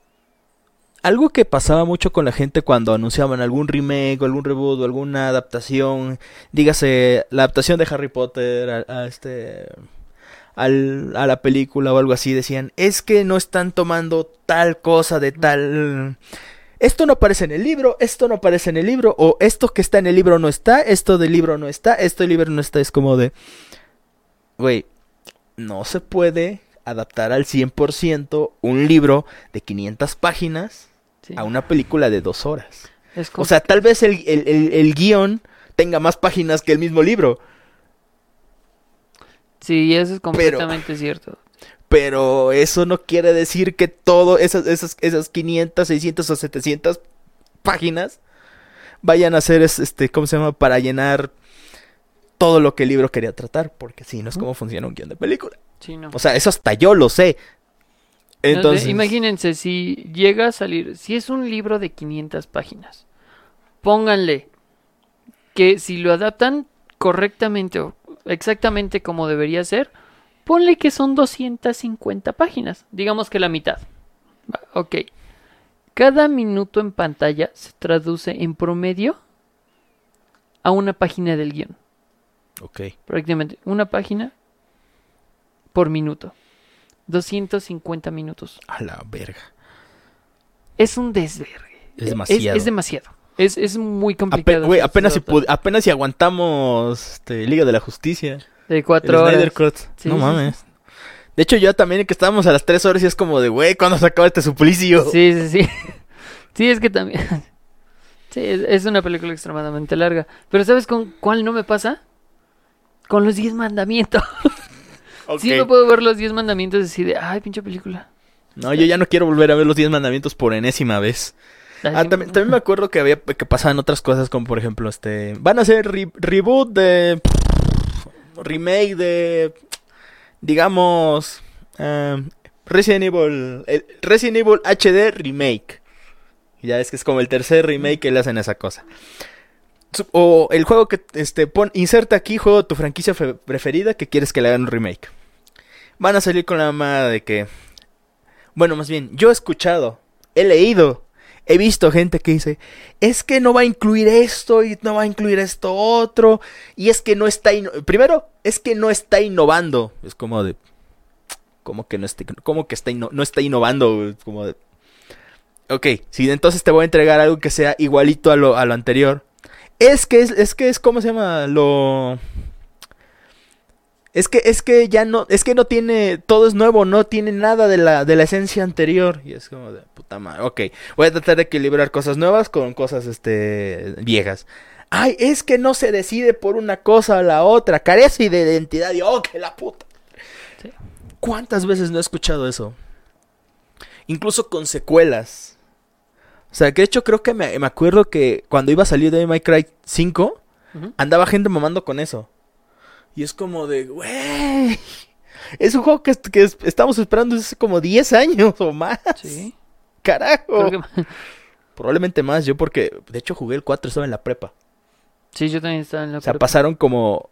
Algo que pasaba mucho con la gente cuando anunciaban algún remake o algún reboot o alguna adaptación. Dígase, la adaptación de Harry Potter a, este. al- a la película o algo así. Decían, es que no están tomando tal cosa de tal esto no aparece en el libro, esto no aparece en el libro, o esto que está en el libro no está, esto del libro no está, esto del libro no está, es como de, güey, no se puede adaptar al 100% un libro de 500 páginas Sí. a una película de dos horas. Es O sea, tal vez el, el, el- el guion tenga más páginas que el mismo libro, Sí, eso es completamente cierto. pero eso no quiere decir que todo esas, esas, esas 500, 600 o 700 páginas vayan a ser, es- este, ¿cómo se llama? Para llenar todo lo que el libro quería tratar, porque si no es como funciona un guion de película. Sí, no. O sea, eso hasta yo lo sé. Entonces, imagínense si llega a salir, si es un libro de 500 páginas, pónganle que si lo adaptan correctamente o exactamente como debería ser, ponle que son 250 páginas, digamos que la mitad. Ok. Cada minuto en pantalla se traduce en promedio a una página del guion. ok. Prácticamente una página por minuto. 250 minutos. A la verga. Es un desvergue. Es demasiado. Es, demasiado. Es, es muy complicado. apenas, si apenas si aguantamos este, Liga de la Justicia. De El cuatro horas. Sí, no sí, mames. De hecho, yo también que estábamos a las 3 horas y es como de, güey, ¿cuándo se acaba este suplicio? Sí, sí, sí. Sí, es que también. Sí, es, una película extremadamente larga. Pero ¿sabes con cuál no me pasa? Con los 10 mandamientos. Ok. Sí, no puedo ver los 10 mandamientos y decir, de, ay, pinche película. No, yo ya no quiero volver a ver los 10 mandamientos por enésima vez. Ah, también, también me acuerdo que había que pasaban otras cosas como por ejemplo este van a hacer re- reboot de remake de digamos em, Resident Evil el Resident Evil HD remake. Ya es que es como el tercer remake que le hacen esa cosa. O el juego que este pon inserta aquí juego de tu franquicia fe- preferida que quieres que le hagan un remake. Van a salir con la mamada de que bueno, más bien, yo he escuchado, he leído He visto gente que dice, es que no va a incluir esto y no va a incluir esto otro. Y es que no está... Primero, es que no está innovando. Es como de... ¿Cómo que no está, cómo que está no está innovando? Como de... Ok, si entonces te voy a entregar algo que sea igualito a lo, a lo anterior. Es que es, es que es, ¿cómo se llama? Lo... Es que, es que ya no, es que no tiene, todo es nuevo, no tiene nada de la, de la esencia anterior. Y es como de puta madre, ok. Voy a tratar de equilibrar cosas nuevas con cosas, este, viejas. Ay, es que no se decide por una cosa o la otra, carece de identidad. Y oh, que la puta. Sí. ¿Cuántas veces no he escuchado eso? Incluso con secuelas. O sea, que de hecho creo que me, me acuerdo que cuando iba a salir de My Cry 5, Ujú. andaba gente mamando con eso. Y es como de, güey. Es un juego que, que es- estamos esperando desde hace como 10 años o más. Sí. Carajo. Que- Probablemente más, yo porque de hecho jugué el 4, estaba en la prepa. Sí, yo también estaba en la O sea, prepa. pasaron como...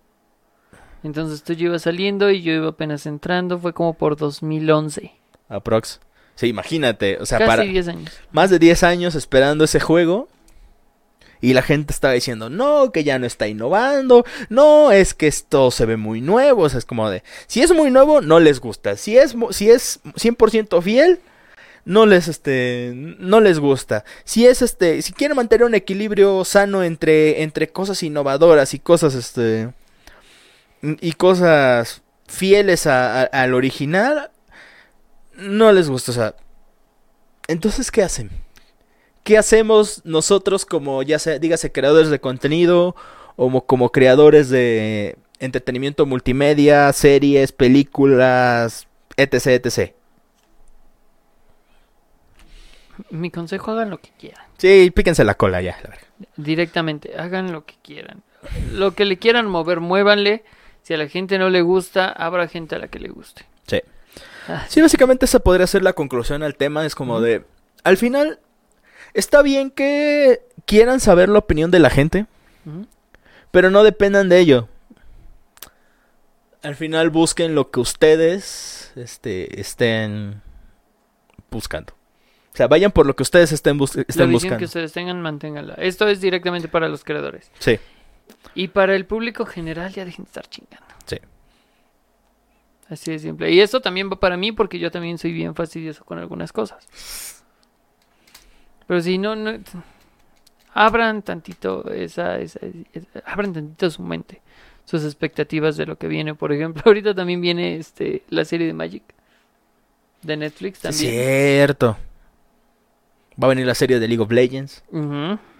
Entonces tú yo iba saliendo y yo iba apenas entrando. Fue como por 2011. Aprox. Sí, imagínate. O sea, Casi para 10 años. más de 10 años esperando ese juego. Y la gente estaba diciendo, no, que ya no está innovando. No, es que esto se ve muy nuevo. O sea, es como de... Si es muy nuevo, no les gusta. Si es, si es 100% fiel, no les, este, no les gusta. Si es, este, si quieren mantener un equilibrio sano entre, entre cosas innovadoras y cosas, este, y cosas fieles a- a- al original, no les gusta. O sea, entonces, ¿qué hacen? ¿qué hacemos nosotros como, ya sea, dígase, creadores de contenido o mo- como creadores de entretenimiento multimedia, series, películas, etc, etc? Mi consejo, hagan lo que quieran. Sí, píquense la cola ya, la verdad. Directamente, hagan lo que quieran. Lo que le quieran mover, muévanle. Si a la gente no le gusta, habrá gente a la que le guste. Sí. Ah, Sí, básicamente esa podría ser la conclusión al tema. Es como de. Al final, está bien que quieran saber la opinión de la gente, pero no dependan de ello. Al final busquen lo que ustedes este, estén buscando. O sea, vayan por lo que ustedes estén, bus- La estén visión buscando. que ustedes tengan, manténganla. Esto es directamente para los creadores. Sí, Y para el público general, ya dejen de estar chingando. sí. Así de simple. Y esto también va para mí porque yo también soy bien fastidioso con algunas cosas. Pero si no, no abran tantito esa, esa, esa- abran tantito su mente, sus expectativas de lo que viene. Por ejemplo, ahorita también viene este la serie de Magic de Netflix también. Cierto. Va a venir la serie de League of Legends. Ujú. Que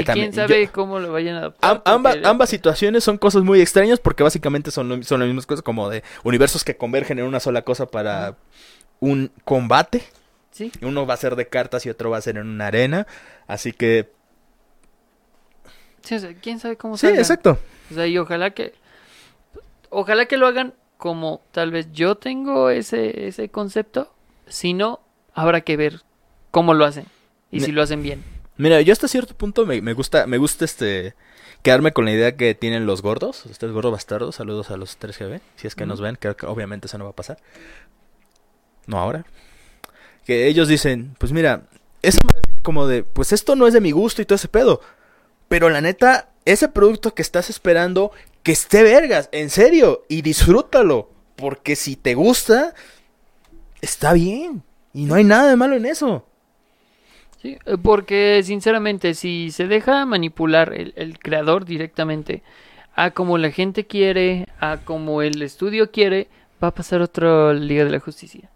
y quién sabe yo- cómo lo vayan a adaptar. Am- ambas, situaciones son cosas muy extrañas porque básicamente son, lo- son las mismas cosas como de universos que convergen en una sola cosa para un combate. Sí, Uno va a ser de cartas y otro va a ser en una arena. Así que... sí, o sea, quién sabe cómo Sí, salgan. exacto. O sea, y ojalá que. Ojalá que lo hagan como tal vez yo tengo ese, ese concepto. Si no, habrá que ver cómo lo hacen. Y si lo hacen bien. Mira, yo hasta cierto punto me, me gusta, me gusta este quedarme con la idea que tienen los gordos, los tres gordos bastardos, saludos a los 3GB, si es que nos ven, que obviamente eso no va a pasar. No ahora. Que ellos dicen, pues mira, es como de, pues esto no es de mi gusto y todo ese pedo. Pero la neta, ese producto que estás esperando, que esté vergas, en serio, y disfrútalo. Porque si te gusta, está bien. Y no hay nada de malo en eso. Sí, eh, porque sinceramente, si se deja manipular el, el creador directamente a como la gente quiere, a como el estudio quiere, va a pasar otra Liga de la Justicia.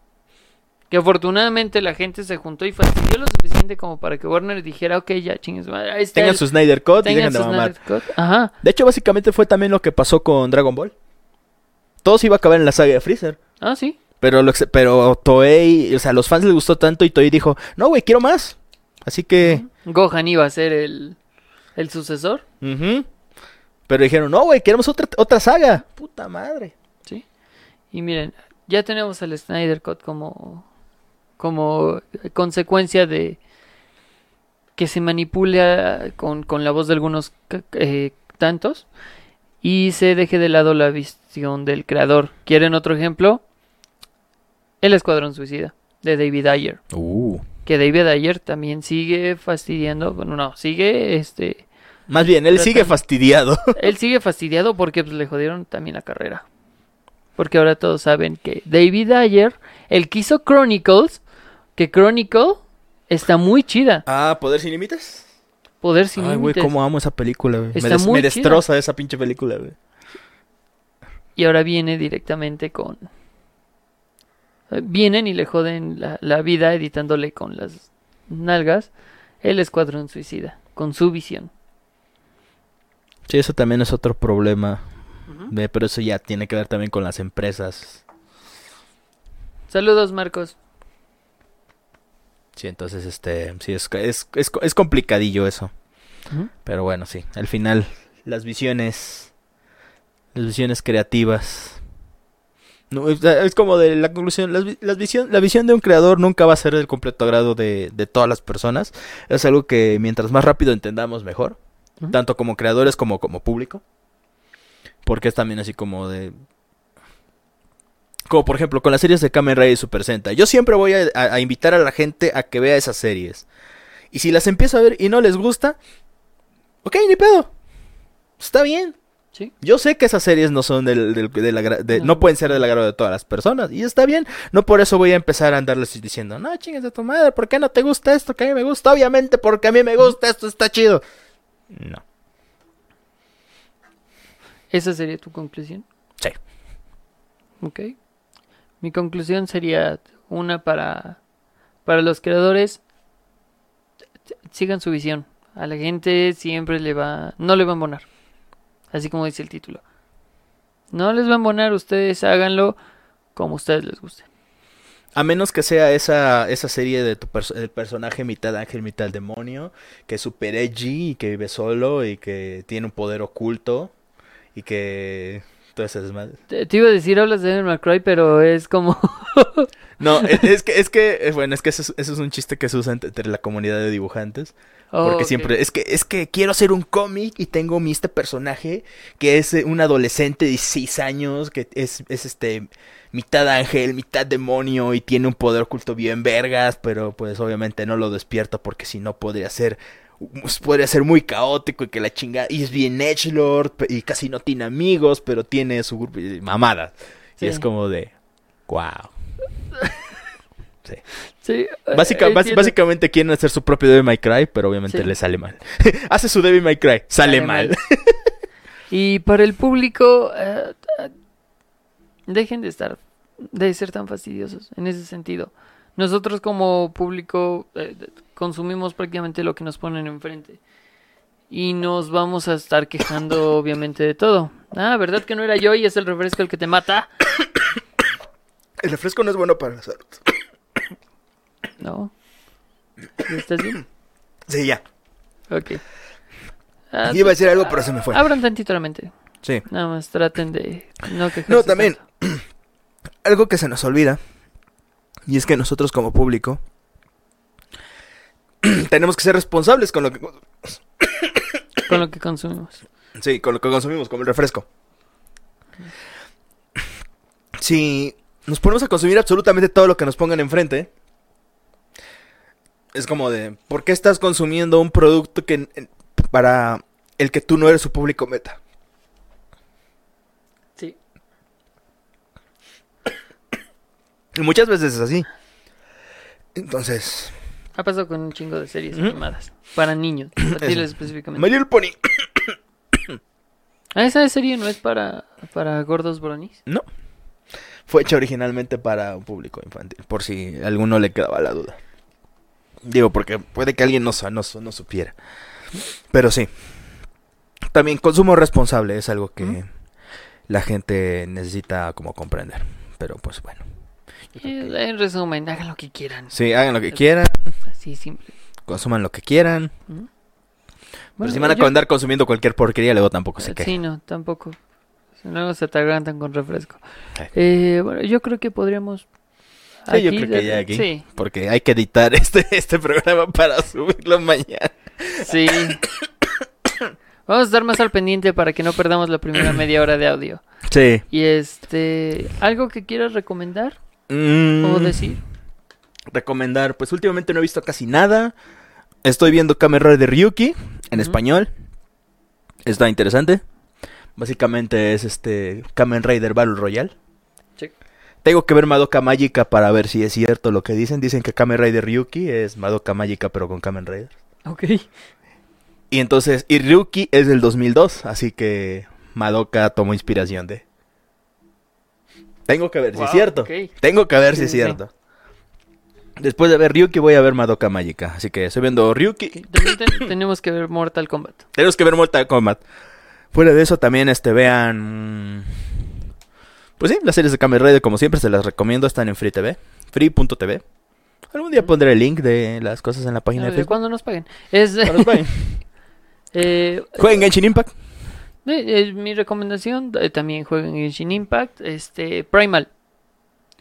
Que afortunadamente la gente se juntó y fastidió lo suficiente como para que Warner dijera, ok, ya chingues, madre, Tengan su Snyder Cut y dejen de mamar. Snyder Cut". Ajá. De hecho, básicamente fue también lo que pasó con Dragon Ball. Todo se iba a acabar en la saga de Freezer. Ah, sí. Pero, lo, pero Toei, o sea, a los fans les gustó tanto y Toei dijo, no, güey, quiero más. Así que... Gohan iba a ser el, el sucesor. Pero dijeron, no, güey, queremos otra, otra saga. Puta madre. Sí. Y miren, ya tenemos el Snyder Cut como, como consecuencia de que se manipule a- con, con la voz de algunos eh, tantos y se deje de lado la visión del creador. ¿Quieren otro ejemplo? El Escuadrón Suicida de David Ayer. Uh. Que David Ayer también sigue fastidiando, bueno, no, sigue este Más bien, él sigue fastidiado. él sigue fastidiado porque pues, le jodieron también la carrera. Porque ahora todos saben que David Ayer, el que hizo Chronicles, que Chronicle está muy chida. ah, ¿Poder sin límites? Poder sin Ay, güey, límites. cómo amo esa película, güey. Me, des- chida. destroza esa pinche película, güey. Y ahora viene directamente con... Vienen y le joden la, la vida editándole con las nalgas el Escuadrón Suicida, con su visión. Sí, eso también es otro problema. Pero eso ya tiene que ver también con las empresas. Saludos, Marcos. Sí, entonces, este, sí, es, es, es, es complicadillo eso. Pero bueno, sí, al final, las visiones, las visiones creativas. No, es, como de la conclusión, las, vi- las visión, la visión de un creador nunca va a ser del completo agrado de, de todas las personas. Es algo que mientras más rápido entendamos mejor, tanto como creadores como como público. Porque es también así como de... Como por ejemplo con las series de Kamen Rider y Super Sentai. Yo siempre voy a, a- a invitar a la gente a que vea esas series. Y si las empiezo a ver y no les gusta, ok, ni pedo. Está bien. Sí. Yo sé que esas series no son del, de- No. no pueden ser del agrado de todas las personas. Y está bien. No por eso voy a empezar a andarles diciendo, no, chingas de tu madre, ¿por qué no te gusta esto que a mí me gusta? Obviamente porque a mí me gusta, esto está chido. No. ¿Esa sería tu conclusión? Sí. Ok. Mi conclusión sería una para, para los creadores. sigan su visión. A la gente siempre le va, no le va a embonar. Así como dice el título. No les va a embonar, ustedes háganlo como a ustedes les guste. A menos que sea esa, esa serie de tu el personaje mitad ángel, mitad demonio, que es super edgy y que vive solo y que tiene un poder oculto y que... Todo ese desmadre. Te, te iba a decir, hablas de Devil May Cry, pero es como... No, es, es que, es que, eh, bueno, es que eso es, eso es un chiste que se usa entre, entre la comunidad de dibujantes. Porque Oh, siempre, es que, es que quiero hacer un cómic y tengo mi este personaje que es eh, un adolescente de 16 años, que es, es este mitad ángel, mitad demonio y tiene un poder oculto bien vergas, pero pues obviamente no lo despierta porque si no podría ser pues, podría ser muy caótico y que la chingada y es bien edgelord y casi no tiene amigos, pero tiene su grupo y mamadas. Sí. Y es como de wow. Sí, eh, Básica- básicamente quieren hacer su propio Devil May Cry, pero obviamente Sí. le sale mal. Hace su Devil May Cry, sale, Sale mal. mal. Y para el público, eh, dejen de estar, de ser tan fastidiosos en ese sentido. Nosotros como público eh, consumimos prácticamente lo que nos ponen enfrente. Y nos vamos a estar quejando obviamente de todo. Ah, ¿verdad que no era yo y es el refresco el que te mata? El refresco no es bueno para la salud. No. ¿Ya ¿Estás bien? Sí, ya. Ok. Ah, Iba a decir algo, pero se me fue. Abran tantito la mente. Sí. Nada más traten de no quejarse. No, también. tanto. Algo que se nos olvida. Y es que nosotros como público tenemos que ser responsables con lo que Con lo que consumimos. sí, con lo que consumimos, como el refresco. Si nos ponemos a consumir absolutamente todo lo que nos pongan enfrente, es como de, ¿por qué estás consumiendo un producto que en- para el que tú no eres su público meta? Sí. Y muchas veces es así. Entonces, Ha pasado con un chingo de series animadas. Para niños. Específicamente. My Little Pony. Ah, esa serie no es para, para gordos bronis. No. Fue hecha originalmente para un público infantil, por si a alguno le quedaba la duda. Digo, porque puede que alguien no, no, no supiera. Pero sí. También consumo responsable es algo que la gente necesita como comprender. Pero pues bueno. Eh, En resumen, hagan lo que quieran. Sí, hagan lo que quieran, Así simple. consuman lo que quieran. Pero si van a yo- andar consumiendo cualquier porquería, luego tampoco se Eh, quejen. Sí, no, tampoco. Si Luego se te aguantan con refresco. Eh, bueno, yo creo que podríamos. Sí, yo creo que ya aquí. Sí, Porque hay que editar este, este programa para subirlo mañana. sí. Vamos a estar más al pendiente para que no perdamos la primera media hora de audio. Sí. Y este, ¿algo que quieras recomendar Mm. o decir? recomendar. Pues últimamente no he visto casi nada. Estoy viendo Kamen Rider Ryuki en español. Está interesante. Básicamente es este Kamen Rider Battle Royale. Tengo que ver Madoka Mágica para ver si es cierto lo que dicen. Dicen que Kamen Rider Ryuki es Madoka Mágica pero con Kamen Rider. Ok. Y entonces, y Ryuki es del 2002, así que Madoka tomó inspiración de. Tengo que ver si es cierto. Tengo que ver Sí, si es sí, cierto. Después de ver Ryuki voy a ver Madoka Mágica, así que estoy viendo Ryuki. También ten- tenemos que ver Mortal Kombat. Tenemos que ver Mortal Kombat. Fuera de eso también este vean Pues sí, las series de Kamen Rider como siempre se las recomiendo, están en Free TV, free.tv. Algún día pondré el link de las cosas en la página de Facebook. cuando nos paguen. Es, Cuando nos paguen. eh, Jueguen Genshin Impact. eh, eh, mi recomendación, eh, también jueguen Genshin Impact. Este, Primal.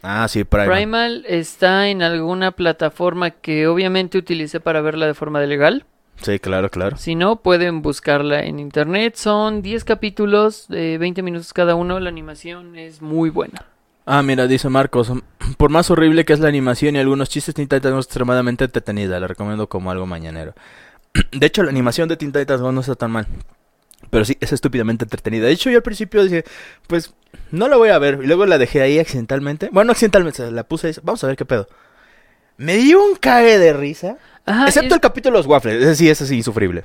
Ah, sí, Primal. Primal está en alguna plataforma que obviamente utilicé para verla de forma legal. Sí, claro, claro. Si no, pueden buscarla en internet. Son 10 capítulos de 20 minutos cada uno. La animación es muy buena. Ah, mira, dice Marcos, por más horrible que es la animación y algunos chistes, Teen Titans Go es extremadamente entretenida, la recomiendo como algo mañanero. De hecho, la animación de Teen Titans Go no está tan mal. Pero sí, es estúpidamente entretenida. De hecho, yo al principio dije, pues, no la voy a ver. Y luego la dejé ahí accidentalmente. Bueno, no accidentalmente, la puse ahí. Vamos a ver qué pedo. Me dio un cague de risa. Ajá, excepto es- el capítulo de los waffles. Ese sí, ese sí, insufrible.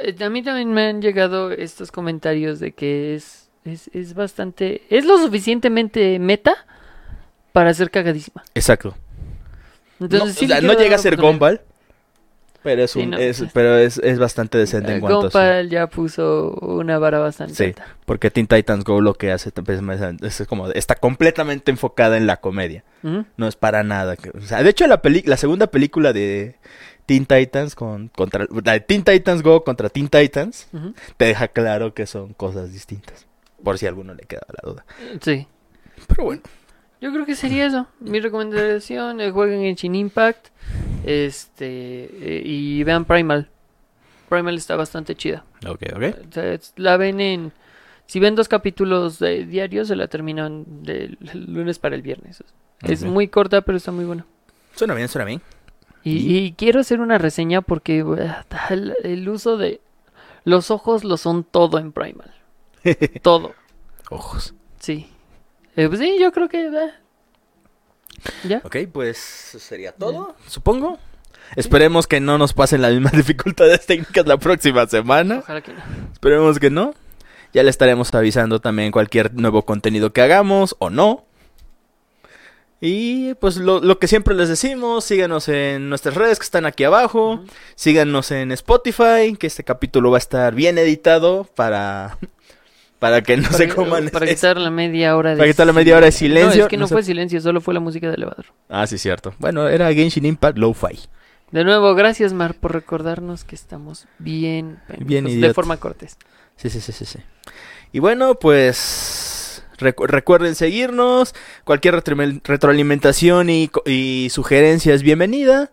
Eh, A mí también me han llegado estos comentarios de que es, es, es bastante... Es lo suficientemente meta para ser cagadísima. Exacto. Entonces, no, sí o sea, no llega a ser. Gumball. Pero es, Sí, un, no, es- pero es, es bastante decente en cuanto a Gunpile ya puso una vara bastante Sí, alta. porque Teen Titans Go lo que hace pues, es, como está completamente enfocada en la comedia. No es para nada. o sea, de hecho la peli la segunda película de Teen Titans con contra la de Teen Titans Go contra Teen Titans te deja claro que son cosas distintas. Por si a alguno le queda la duda. Sí. Pero bueno. Yo creo que sería eso. Mi recomendación, eh, jueguen en Shin Impact. Este. eh, y vean Primal. Primal está bastante chida. Ok, O sea, es- la ven en. Si ven dos capítulos de- diarios, se la terminan del lunes para el viernes. Es Ok. muy corta, pero está muy buena. Suena bien, suena bien. Y, y quiero hacer una reseña porque el, el uso de los ojos lo son todo en Primal. todo, Ojos. sí. Eh, pues sí, yo creo que... eh, ¿Ya? Ok, pues eso sería todo, supongo. Esperemos que no nos pasen las mismas dificultades técnicas la próxima semana. Ojalá que no. Esperemos que no. Ya le estaremos avisando también cualquier nuevo contenido que hagamos o no. Y pues lo, lo que siempre les decimos, síganos en nuestras redes que están aquí abajo. Síganos en Spotify, que este capítulo va a estar bien editado para, para que no se coman. Para quitar la media hora de Para quitar la media hora de silencio. No, es que no, fue silencio, solo fue la música de elevador. Ah, sí, cierto. Bueno, era Genshin Impact Lo-Fi. De nuevo, gracias Mar por recordarnos que estamos bien, Bien de forma cortés. Sí, sí, sí, sí, sí. Y bueno, pues recu- recuerden seguirnos. Cualquier retro- retroalimentación y, y sugerencia es bienvenida.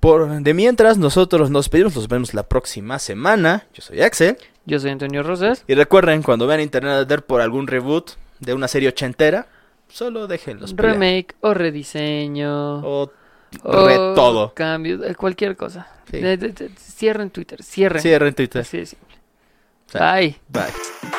Por de mientras, nosotros nos pedimos, nos vemos la próxima semana. Yo soy Axel. Yo soy Antonio Rosas. Y recuerden, cuando vean Internet por algún reboot de una serie ochentera, solo déjenlos pelear. remake o rediseño. O o re todo. Cambio, eh, cualquier cosa. Sí. Cierren Twitter, cierren. Cierren Twitter. Bye. Bye.